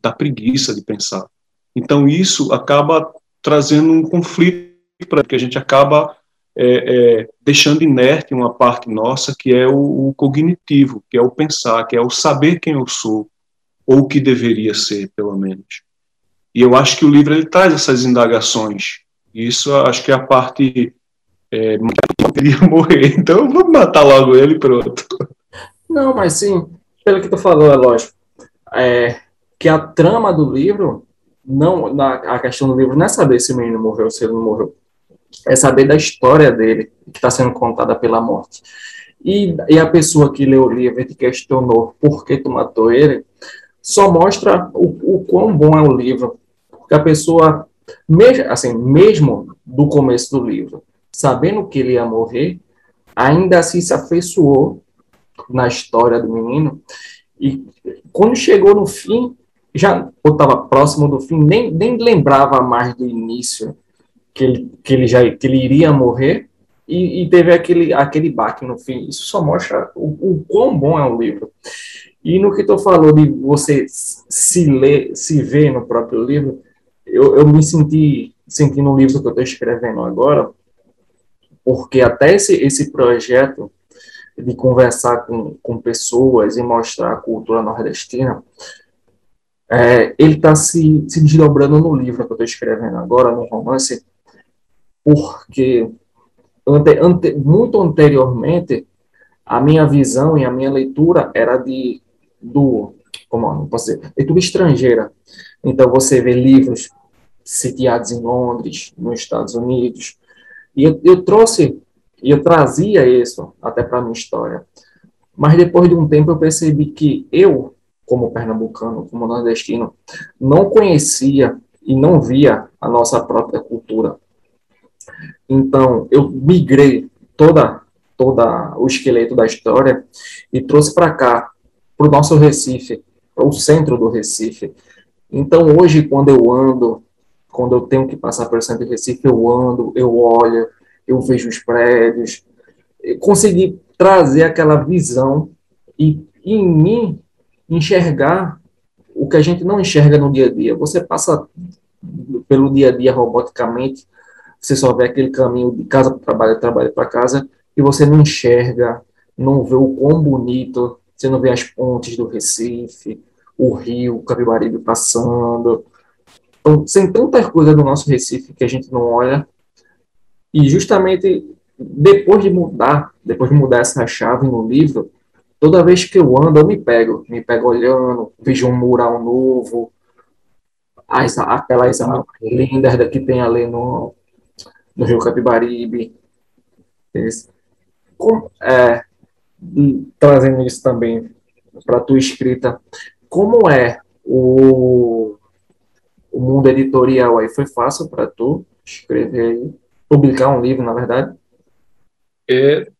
da preguiça de pensar. Então, isso acaba trazendo um conflito para que a gente acaba é, é, deixando inerte uma parte nossa, que é o, o, cognitivo, que é o pensar, que é o saber quem eu sou, ou o que deveria ser, pelo menos. E eu acho que o livro ele traz essas indagações. E isso acho que é a parte. É, não queria morrer, então vamos matar logo ele e pronto. Não, mas sim, pelo que tu falou, é lógico. É, que a trama do livro, não na, a questão do livro não é saber se o menino morreu ou se ele não morreu, é saber da história dele, que está sendo contada pela morte. E, e a pessoa que leu o livro e te questionou por que tu matou ele, só mostra o, o quão bom é o livro. Porque a pessoa, mesmo, assim, mesmo do começo do livro, sabendo que ele ia morrer, ainda assim se afeiçoou na história do menino. E quando chegou no fim, já estava próximo do fim, nem, nem lembrava mais do início que ele, que ele já que ele iria morrer e, e teve aquele aquele baque no fim. Isso só mostra o, o quão bom é o livro. E no que tu falou de você se ler, se ver no próprio livro, eu, eu me senti sentindo no livro que eu estou escrevendo agora, porque até esse, esse projeto de conversar com, com pessoas e mostrar a cultura nordestina, é, ele está se, se desdobrando no livro que eu estou escrevendo agora, no romance, porque ante, ante, muito anteriormente a minha visão e a minha leitura era de do como posso dizer, leitura estrangeira. Então você vê livros sitiados em Londres, nos Estados Unidos, e eu, eu trouxe eu trazia isso até para a minha história. Mas depois de um tempo eu percebi que eu como pernambucano, como nordestino, não conhecia e não via a nossa própria cultura. Então, eu migrei toda toda o esqueleto da história e trouxe para cá, para o nosso Recife, para o centro do Recife. Então, hoje, quando eu ando, quando eu tenho que passar centro do Recife, eu ando, eu olho, eu vejo os prédios, eu consegui trazer aquela visão e em mim enxergar o que a gente não enxerga no dia a dia. Você passa pelo dia a dia roboticamente, você só vê aquele caminho de casa para trabalho, trabalho para casa, e você não enxerga, não vê o quão bonito, você não vê as pontes do Recife, o rio, o Capibaribe passando. Então, tem tantas coisas do nosso Recife que a gente não olha. E justamente depois de mudar, depois de mudar essa chave no livro, Toda vez que eu ando, eu me pego. Me pego olhando, vejo um mural novo, as, aquelas lindas que tem ali no, no Rio Capibaribe. Com, é, trazendo isso também para a tua escrita, como é o, o mundo editorial aí? Foi fácil para tu escrever aí? Publicar um livro, na verdade? É,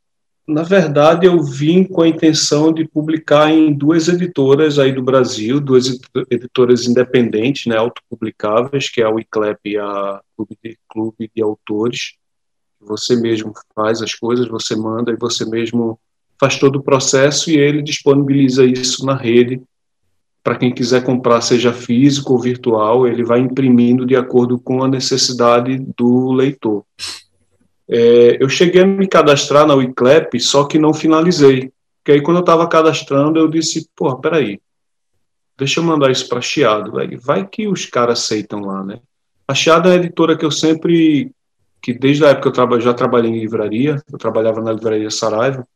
na verdade, eu vim com a intenção de publicar em duas editoras aí do Brasil, duas editoras independentes, né, autopublicáveis, que é a Wiclap e a Clube de, Clube de Autores. Você mesmo faz as coisas, você manda e você mesmo faz todo o processo e ele disponibiliza isso na rede para quem quiser comprar, seja físico ou virtual, ele vai imprimindo de acordo com a necessidade do leitor. É, eu cheguei a me cadastrar na Wiclap, só que não finalizei. Porque aí, quando eu estava cadastrando, eu disse: porra, peraí, deixa eu mandar isso para Chiado, velho. Vai que os caras aceitam lá, né? A Chiado é uma editora que eu sempre, que desde a época eu já trabalhei em livraria, eu trabalhava na livraria Saraiva,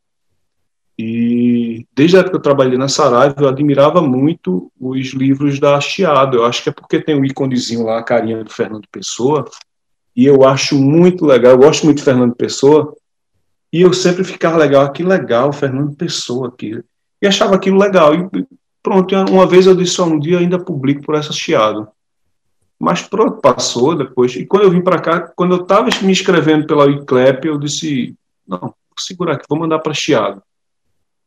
e desde a época que eu trabalhei na Saraiva, eu admirava muito os livros da Chiado. Eu acho que é porque tem um íconezinho lá, a carinha do Fernando Pessoa, e eu acho muito legal, eu gosto muito de Fernando Pessoa, e eu sempre ficava legal, que legal, Fernando Pessoa aqui. E achava aquilo legal. E pronto, uma vez eu disse, um dia ainda publico por essa Chiado. Mas pronto, passou depois. E quando eu vim para cá, quando eu estava me inscrevendo pela Wiclap, eu disse, não, segurar aqui, vou mandar para Chiado.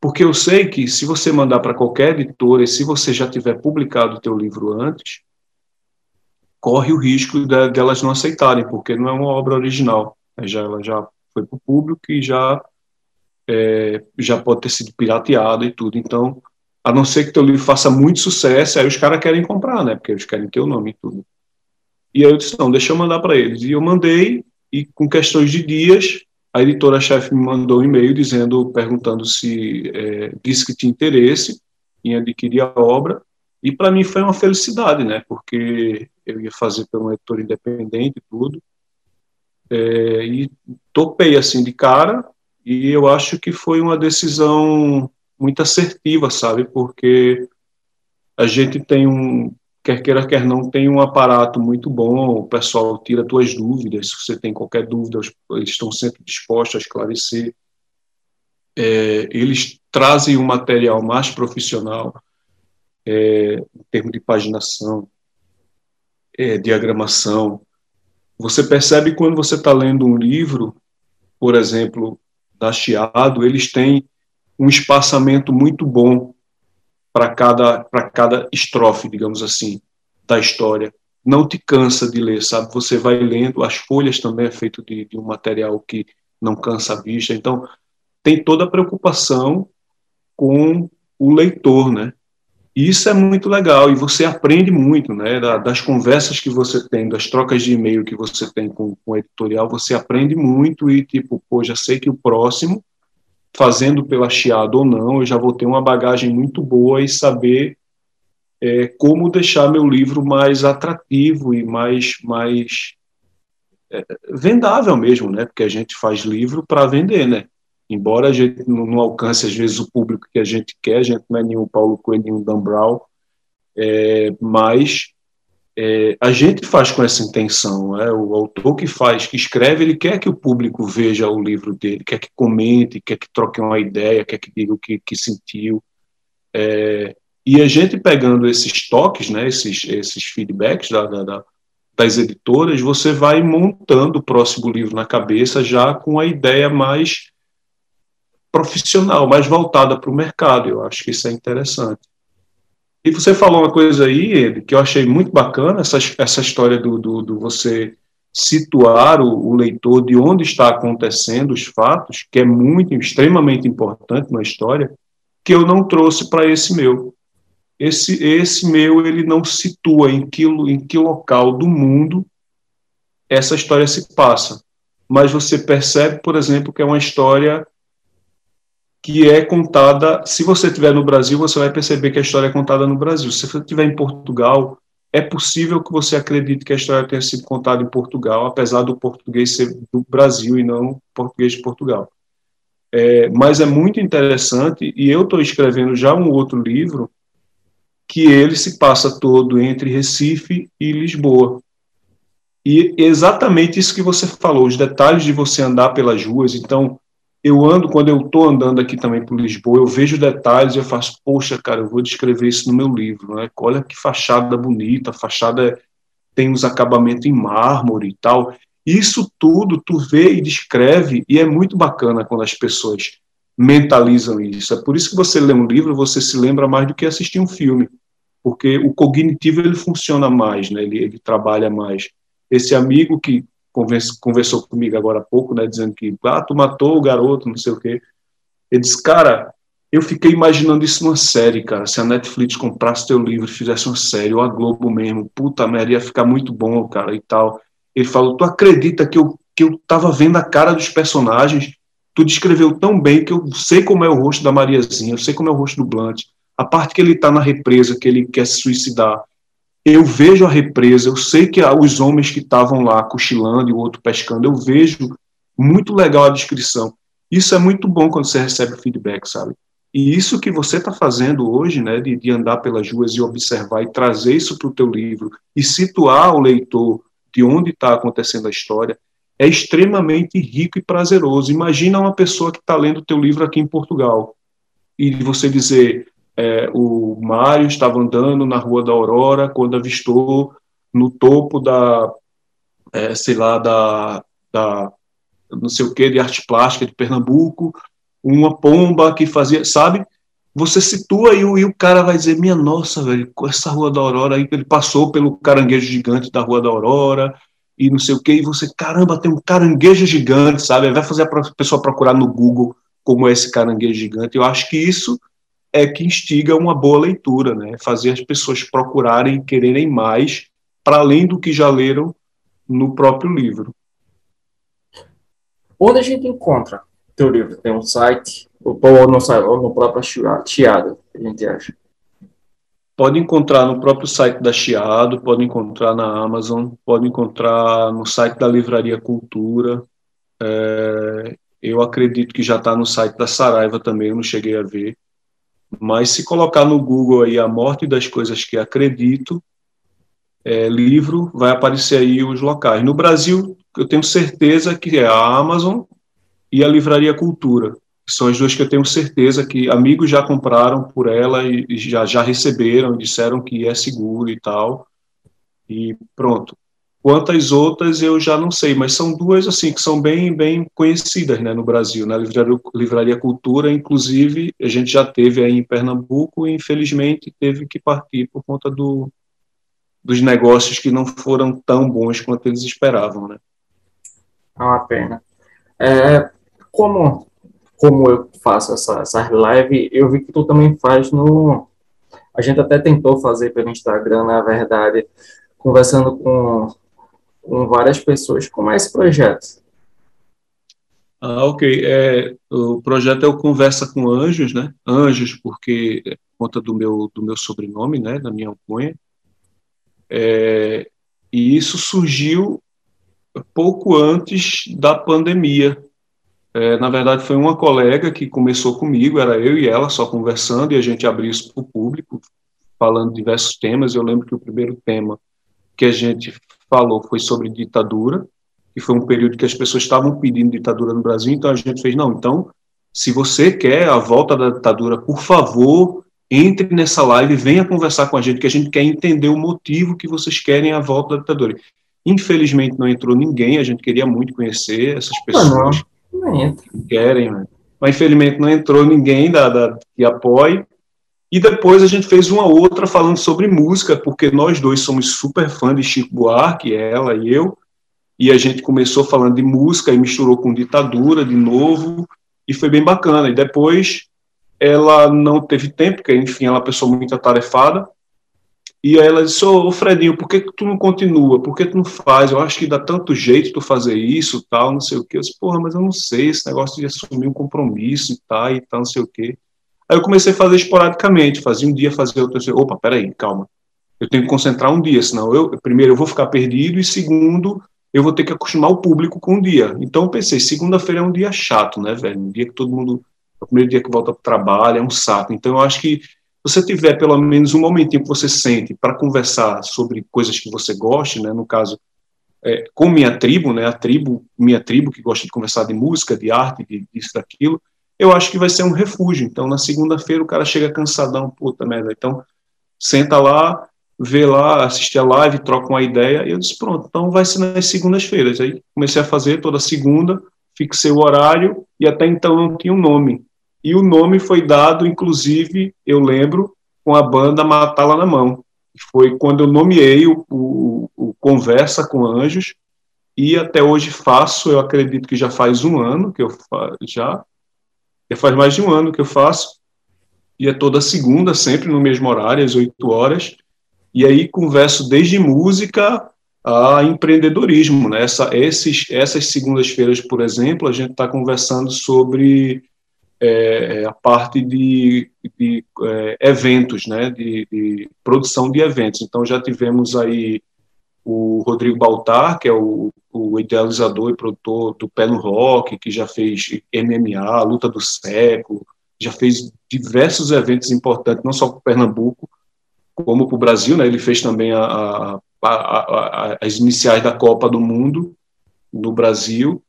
Porque eu sei que se você mandar para qualquer editora, e se você já tiver publicado o teu livro antes, corre o risco de, delas não aceitarem, porque não é uma obra original. Já, ela já foi para o público e já, é, já pode ter sido pirateada e tudo. Então, a não ser que teu livro faça muito sucesso, aí os caras querem comprar, né? Porque eles querem ter o nome e tudo. E aí eu disse, não, deixa eu mandar para eles. E eu mandei, e com questões de dias, a editora-chefe me mandou um e-mail dizendo, perguntando se é, disse que tinha interesse em adquirir a obra, e para mim foi uma felicidade, né? Porque eu ia fazer para um editor independente e tudo, é, e topei assim de cara, e eu acho que foi uma decisão muito assertiva, sabe? Porque a gente tem um, quer queira, quer não, tem um aparato muito bom, o pessoal tira tuas dúvidas, se você tem qualquer dúvida, eles estão sempre dispostos a esclarecer. É, eles trazem um material mais profissional, é, em termos de paginação, é, diagramação. Você percebe quando você está lendo um livro, por exemplo, da Chiado, eles têm um espaçamento muito bom para cada, cada estrofe, digamos assim, da história. Não te cansa de ler, sabe? Você vai lendo, as folhas também é feito de, de um material que não cansa a vista. Então, tem toda a preocupação com o leitor, né? E isso é muito legal e você aprende muito, né? Das conversas que você tem, das trocas de e-mail que você tem com, com o editorial, você aprende muito e tipo, pô, já sei que o próximo fazendo pela Chiado ou não, eu já vou ter uma bagagem muito boa e saber é, como deixar meu livro mais atrativo e mais, mais é, vendável mesmo, né? Porque a gente faz livro para vender, né? Embora a gente não, alcance às vezes o público que a gente quer, a gente não é nenhum Paulo Coelho, nenhum Dan Brown, é, mas é, a gente faz com essa intenção, é o autor que faz, que escreve, ele quer que o público veja o livro dele, quer que comente, quer que troque uma ideia, quer que diga o que, que sentiu. É, e a gente pegando esses toques, né, esses, esses feedbacks da, da, das editoras, você vai montando o próximo livro na cabeça já com a ideia mais profissional, mais voltada para o mercado. Eu acho que isso é interessante. E você falou uma coisa aí, Ed, que eu achei muito bacana, essa, essa história do, do, do você situar o, o, leitor de onde está acontecendo os fatos, que é muito, extremamente importante na história, que eu não trouxe para esse meu. Esse, esse meu, ele não situa em que, em que local do mundo essa história se passa. Mas você percebe, por exemplo, que é uma história que é contada. Se você estiver no Brasil, você vai perceber que a história é contada no Brasil. Se você estiver em Portugal, é possível que você acredite que a história tenha sido contada em Portugal, apesar do português ser do Brasil e não português de Portugal. É, mas é muito interessante, e eu estou escrevendo já um outro livro que ele se passa todo entre Recife e Lisboa. E exatamente isso que você falou, os detalhes de você andar pelas ruas. Então, eu ando, quando eu estou andando aqui também por Lisboa, eu vejo detalhes e eu faço, poxa, cara, eu vou descrever isso no meu livro, né? Olha que fachada bonita, a fachada tem uns acabamentos em mármore e tal. Isso tudo tu vê e descreve e é muito bacana quando as pessoas mentalizam isso. É por isso que você lê um livro, você se lembra mais do que assistir um filme, porque o cognitivo ele funciona mais, né? Ele, ele trabalha mais. Esse amigo que conversou comigo agora há pouco, né, dizendo que, ah, tu matou o garoto, não sei o quê. Ele disse, cara, eu fiquei imaginando isso numa série, cara. Se a Netflix comprasse teu livro e fizesse uma série, ou a Globo mesmo, puta merda, ia ficar muito bom, cara, e tal. Ele falou, tu acredita que eu, que eu tava vendo a cara dos personagens? Tu descreveu tão bem que eu sei como é o rosto da Mariazinha, eu sei como é o rosto do Blunt. A parte que ele tá na represa, que ele quer se suicidar, eu vejo a represa, eu sei que os homens que estavam lá cochilando e o outro pescando, eu vejo muito legal a descrição. Isso é muito bom quando você recebe feedback, sabe? E isso que você está fazendo hoje, né, de, de, andar pelas ruas e observar e trazer isso para o teu livro e situar o leitor de onde está acontecendo a história, é extremamente rico e prazeroso. Imagina uma pessoa que está lendo o teu livro aqui em Portugal e você dizer, é, o Mário estava andando na Rua da Aurora quando avistou no topo da, é, sei lá, da, da não sei o que, de arte plástica de Pernambuco, uma pomba que fazia, sabe? Você situa e o, e o cara vai dizer, minha nossa, velho, com essa Rua da Aurora aí, ele passou pelo caranguejo gigante da Rua da Aurora, e não sei o que, e você, caramba, tem um caranguejo gigante, sabe? Vai fazer a pessoa procurar no Google como é esse caranguejo gigante. Eu acho que isso é que instiga uma boa leitura, né? Fazer as pessoas procurarem e quererem mais, para além do que já leram no próprio livro. Onde a gente encontra teu livro? Tem um site? Ou no, ou no próprio Chiado, a gente acha? Pode encontrar no próprio site da Chiado, pode encontrar na Amazon, pode encontrar no site da Livraria Cultura. É, eu acredito que já está no site da Saraiva também, eu não cheguei a ver. Mas se colocar no Google aí a morte das coisas que acredito, é, livro, vai aparecer aí os locais. No Brasil, eu tenho certeza que é a Amazon e a Livraria Cultura. São as duas que eu tenho certeza que amigos já compraram por ela e já, já receberam, disseram que é seguro e tal. E pronto. Quantas outras eu já não sei, mas são duas assim que são bem bem conhecidas, né, no Brasil, na né? livraria, livraria Cultura, inclusive a gente já teve aí em Pernambuco e infelizmente teve que partir por conta do, dos negócios que não foram tão bons quanto eles esperavam, né? É uma pena. É, como como eu faço essa, essa live, eu vi que tu também faz no a gente até tentou fazer pelo Instagram, na verdade, conversando com com várias pessoas. Como é esse projeto? Ah, ok. É, o projeto é o Conversa com Anjos, né? Anjos, porque é conta do meu, do meu sobrenome, né? Da minha alcunha. É, e isso surgiu pouco antes da pandemia. É, na verdade, foi uma colega que começou comigo, era eu e ela só conversando, e a gente abriu isso para o público, falando diversos temas. Eu lembro que o primeiro tema que a gente falou foi sobre ditadura, que foi um período que as pessoas estavam pedindo ditadura no Brasil, então a gente fez, não, então, se você quer a volta da ditadura, por favor, entre nessa live, venha conversar com a gente, que a gente quer entender o motivo que vocês querem a volta da ditadura. Infelizmente não entrou ninguém, a gente queria muito conhecer essas pessoas não, não entra. que querem, né? mas infelizmente não entrou ninguém da, da, que apoie. E depois a gente fez uma outra falando sobre música, porque nós dois somos super fãs de Chico Buarque, ela e eu, e a gente começou falando de música e misturou com ditadura de novo, e foi bem bacana. E depois ela não teve tempo, porque enfim, ela é uma pessoa muito atarefada, e aí ela disse, ô, Fredinho, por que, que tu não continua? Por que tu não faz? Eu acho que dá tanto jeito tu fazer isso, tal, não sei o quê. Eu disse, porra, mas eu não sei, esse negócio de assumir um compromisso e tal, e tal, não sei o quê. Aí eu comecei a fazer esporadicamente, fazia um dia, fazia outro, eu opa, peraí, calma, eu tenho que concentrar um dia, senão eu, primeiro, eu vou ficar perdido, e segundo, eu vou ter que acostumar o público com o dia. Então eu pensei, segunda-feira é um dia chato, né, velho, um dia que todo mundo, é o primeiro dia que volta para o trabalho, é um saco. Então eu acho que você tiver pelo menos um momentinho que você sente para conversar sobre coisas que você goste, né, no caso, é, com minha tribo, né, a tribo, minha tribo que gosta de conversar de música, de arte, de disso, daquilo, eu acho que vai ser um refúgio. Então, na segunda-feira, o cara chega cansadão, puta merda. Então, senta lá, vê lá, assiste a live, troca uma ideia, e eu disse, pronto, então vai ser nas segundas-feiras. Aí comecei a fazer toda segunda, fixei o horário, e até então não tinha um nome. E o nome foi dado, inclusive, eu lembro, com a banda Matá-la na Mão. Foi quando eu nomeei o, o, o Conversa com Anjos, e até hoje faço, eu acredito que já faz um ano que eu já já faz mais de um ano que eu faço, e é toda segunda, sempre no mesmo horário, às 8 horas, e aí converso desde música a empreendedorismo. Né? Essa, esses, essas segundas-feiras, por exemplo, a gente está conversando sobre é, a parte de, de é, eventos, né, de, de, produção de eventos. Então já tivemos aí o Rodrigo Baltar, que é o, o idealizador e produtor do Pé no Rock, que já fez MMA, Luta do Século, já fez diversos eventos importantes, não só para Pernambuco, como para o Brasil, né? Ele fez também a, a, a, as iniciais da Copa do Mundo no Brasil.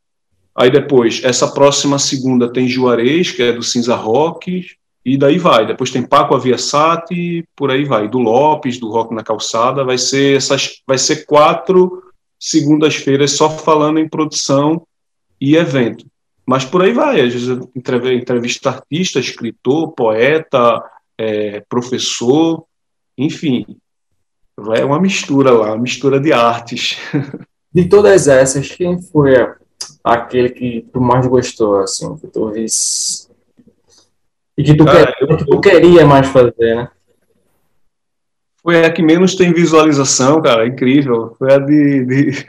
Aí depois, essa próxima segunda tem Juarez, que é do Cinza Rock, e daí vai. Depois tem Paco Aviasati, por aí vai. Do Lopes, do Rock na Calçada. Vai ser essas, vai ser quatro segundas-feiras só falando em produção e evento. Mas por aí vai. Às vezes entrevista artista, escritor, poeta, é, professor, enfim. É uma mistura lá, uma mistura de artes. De todas essas, quem foi aquele que tu mais gostou, assim, que tu visse e que tu, Cara, quer, eu, que tu queria mais fazer, né? Foi a que menos tem visualização, cara, incrível. Foi a de, de...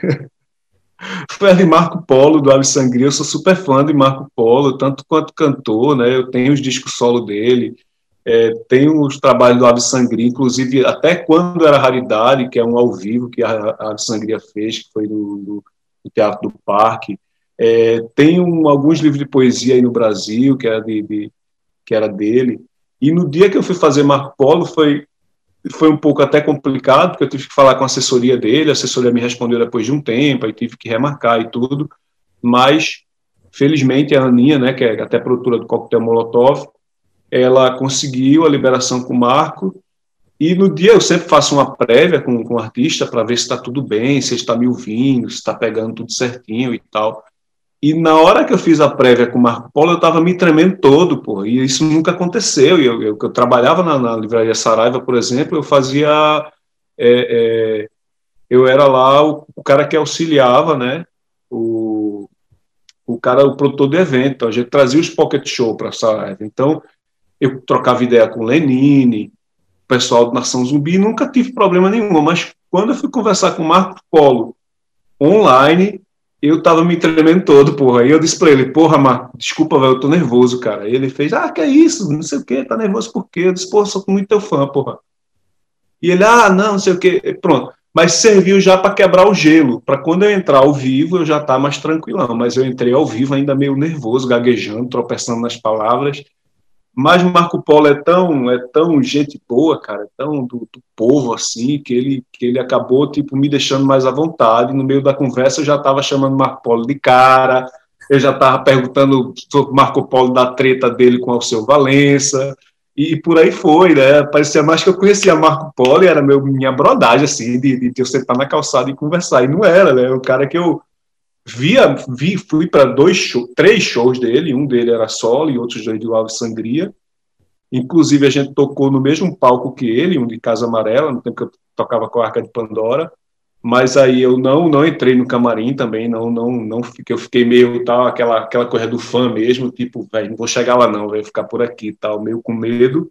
foi a de Marco Polo, do Ave Sangria. Eu sou super fã de Marco Polo, tanto quanto cantor, né? Eu tenho os discos solo dele, é, tenho os trabalhos do Ave Sangria, inclusive até quando era raridade, que é um ao vivo que a Ave Sangria fez, que foi no, no, Teatro do Parque. É, tenho alguns livros de poesia aí no Brasil, que era, de, de, que era dele. E no dia que eu fui fazer Marco Polo, foi, foi um pouco até complicado, porque eu tive que falar com a assessoria dele, a assessoria me respondeu depois de um tempo, aí tive que remarcar e tudo. Mas, felizmente, a Aninha, né, que é até produtora do Coquetel Molotov, ela conseguiu a liberação com o Marco, e no dia eu sempre faço uma prévia com, com o artista para ver se está tudo bem, se está me ouvindo, se está pegando tudo certinho e tal. E na hora que eu fiz a prévia com o Marco Polo, eu estava me tremendo todo, pô, e isso nunca aconteceu. E eu, eu, eu trabalhava na, na, livraria Saraiva, por exemplo, eu fazia. É, é, eu era lá o, o, cara que auxiliava, né? O, o cara, o produtor do evento. Então, a gente trazia os pocket show para Saraiva. Então, eu trocava ideia com o Lenine, o pessoal do Nação Zumbi, nunca tive problema nenhum. Mas quando eu fui conversar com o Marco Polo online, eu tava me tremendo todo, porra. Aí eu disse pra ele, porra, Marco, desculpa, velho, eu tô nervoso, cara. E ele fez, ah, que é isso? Não sei o quê, tá nervoso por quê? Eu disse, porra, sou muito teu fã, porra. E ele, ah, não, não sei o quê. Pronto. Mas serviu já para quebrar o gelo, para quando eu entrar ao vivo eu já tá mais tranquilão. Mas eu entrei ao vivo ainda meio nervoso, gaguejando, tropeçando nas palavras. Mas Marco Polo é tão, é tão gente boa, cara, tão do, do, povo assim, que ele, que ele acabou tipo me deixando mais à vontade. No meio da conversa eu já estava chamando Marco Polo de cara, eu já estava perguntando sobre Marco Polo da treta dele com o seu Valença, e, por aí foi, né? Parecia mais que eu conhecia Marco Polo e era meu, minha brodagem, assim, de, de eu sentar na calçada e conversar. E não era, né? O cara que eu via, vi, fui para dois show, três shows dele, um dele era solo e outros dois do Alves Sangria. Inclusive a gente tocou no mesmo palco que ele, um de Casa Amarela, no tempo que eu tocava com a Arca de Pandora. Mas aí eu não não entrei no camarim também, não não não fiquei, eu fiquei meio tal aquela aquela coisa do fã mesmo, tipo, velho, não vou chegar lá não, vai ficar por aqui, tal, meio com medo.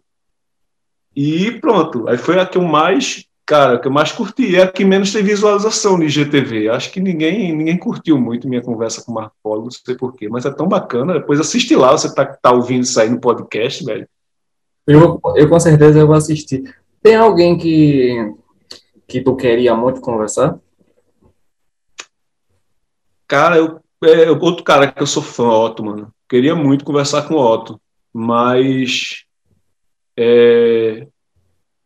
E pronto, aí foi a que eu mais Cara, o que eu mais curti é a que menos tem visualização no IGTV. Acho que ninguém ninguém curtiu muito minha conversa com o Marco Polo, não sei porquê, mas é tão bacana. Depois assiste lá, você tá, tá ouvindo isso aí no podcast, velho. Eu, eu com certeza eu vou assistir. Tem alguém que, que tu queria muito conversar? Cara, eu, é, outro cara que eu sou fã, Otto, mano. Queria muito conversar com o Otto, mas é,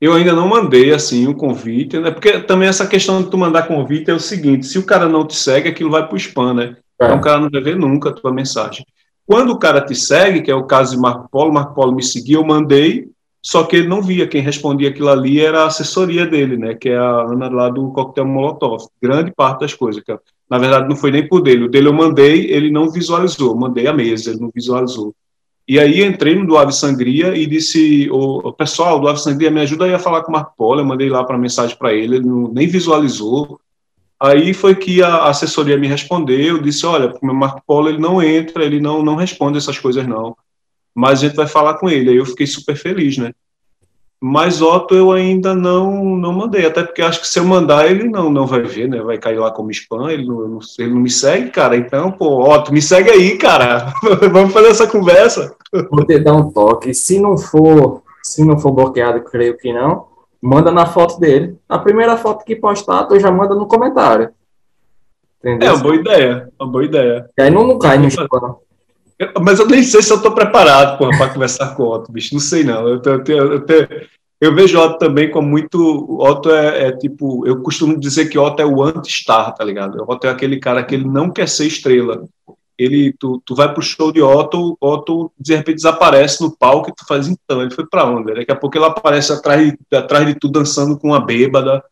eu ainda não mandei assim o um convite, né? Porque também essa questão de tu mandar convite é o seguinte: se o cara não te segue, aquilo vai para o spam, né? É. Então o cara não vai ver nunca a tua mensagem. Quando o cara te segue, que é o caso de Marco Polo, Marco Polo me seguiu, eu mandei, só que ele não via. Quem respondia aquilo ali era a assessoria dele, né? Que é a Ana lá do Coquetel Molotov. Grande parte das coisas. Que, na verdade, não foi nem por dele. O dele eu mandei, ele não visualizou. Mandei a mesa, ele não visualizou. E aí entrei no do Ave Sangria e disse, o, pessoal do Ave Sangria me ajuda aí a falar com o Marco Polo, eu mandei lá para mensagem para ele, ele não, nem visualizou. Aí foi que a assessoria me respondeu, disse, olha, o Marco Polo ele não entra, ele não, não responde essas coisas não, mas a gente vai falar com ele. Aí eu fiquei super feliz, né? Mas Otto eu ainda não não mandei, até porque acho que se eu mandar ele não não vai ver, né? Vai cair lá como spam, ele não, ele não me segue, cara. Então, pô, Otto, me segue aí, cara. Vamos fazer essa conversa. vou te dar um toque. Se não for, se não for bloqueado, creio que não, manda na foto dele. A primeira foto que postar, tu já manda no comentário. Entendeu? É uma boa ideia, uma boa ideia. E aí não, não cai no spam. Mas eu nem sei se eu estou preparado para conversar com o Otto, bicho. Não sei, não. Eu, eu, eu, eu vejo o Otto também como muito. Otto é, é, tipo. Eu costumo dizer que Otto é o anti-star, tá ligado? Otto é aquele cara que ele não quer ser estrela. Ele, tu, tu vai pro show de Otto, Otto de repente desaparece no palco e tu faz então. Ele foi para onde? Daqui a pouco ele aparece atrás, atrás de tu dançando com uma bêbada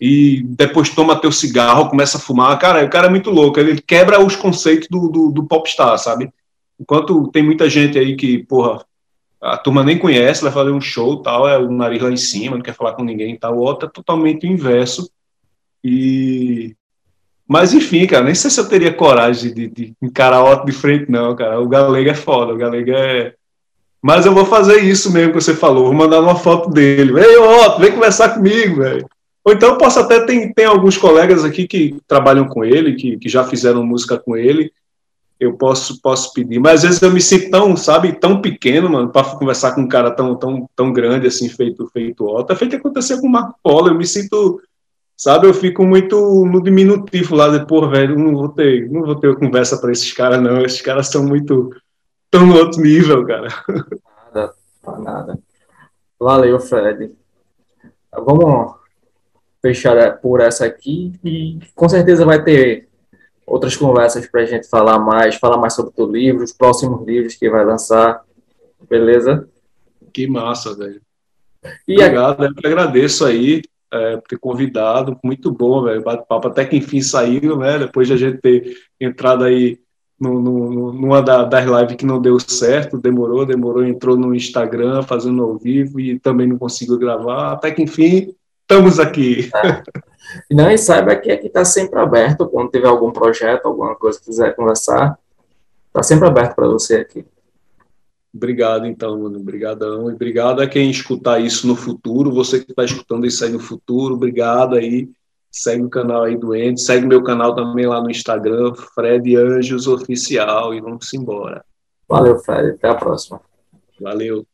e depois toma teu cigarro, começa a fumar. Cara, o cara é muito louco. Ele quebra os conceitos do, do, do popstar, sabe? Enquanto tem muita gente aí que, porra, a turma nem conhece, vai fazer um show tal, é o nariz lá em cima, não quer falar com ninguém tal, o outro é totalmente o inverso. E. Mas enfim, cara, nem sei se eu teria coragem de, de encarar Otto de frente, não, cara. O Galega é foda, o Galega é. Mas eu vou fazer isso mesmo que você falou, vou mandar uma foto dele. Ei, Otto, vem conversar comigo, velho. Ou então eu posso até, tem, tem alguns colegas aqui que trabalham com ele, que, que já fizeram música com ele, eu posso posso pedir. Mas às vezes eu me sinto tão, sabe, tão pequeno, mano, para conversar com um cara tão tão tão grande assim, feito feito Otto. É feito que aconteceu com o Marco Polo. Eu me sinto, sabe, eu fico muito no diminutivo lá depois, velho, não vou ter, não vou ter conversa para esses caras não. Esses caras são muito tão no outro nível, cara. Nada, nada. Valeu, Fred. Vamos fechar por essa aqui e com certeza vai ter outras conversas para a gente falar mais, falar mais sobre o livro, os próximos livros que vai lançar, beleza? Que massa, velho. E Obrigado, a... eu agradeço aí é, por ter convidado, muito bom, velho, bate-papo, até que enfim saiu, né, depois de a gente ter entrado aí no, no, numa das lives que não deu certo, demorou, demorou, entrou no Instagram fazendo ao vivo e também não conseguiu gravar, até que enfim, estamos aqui. É. Não, e saiba que aqui está sempre aberto, quando tiver algum projeto, alguma coisa que quiser conversar, está sempre aberto para você aqui. Obrigado, então, mano. Obrigadão. E obrigado a quem escutar isso no futuro. Você que está escutando isso aí no futuro, obrigado aí. Segue o canal aí do Andy. Segue meu canal também lá no Instagram, Fred Anjos Oficial. E vamos embora. Valeu, Fred. Até a próxima. Valeu.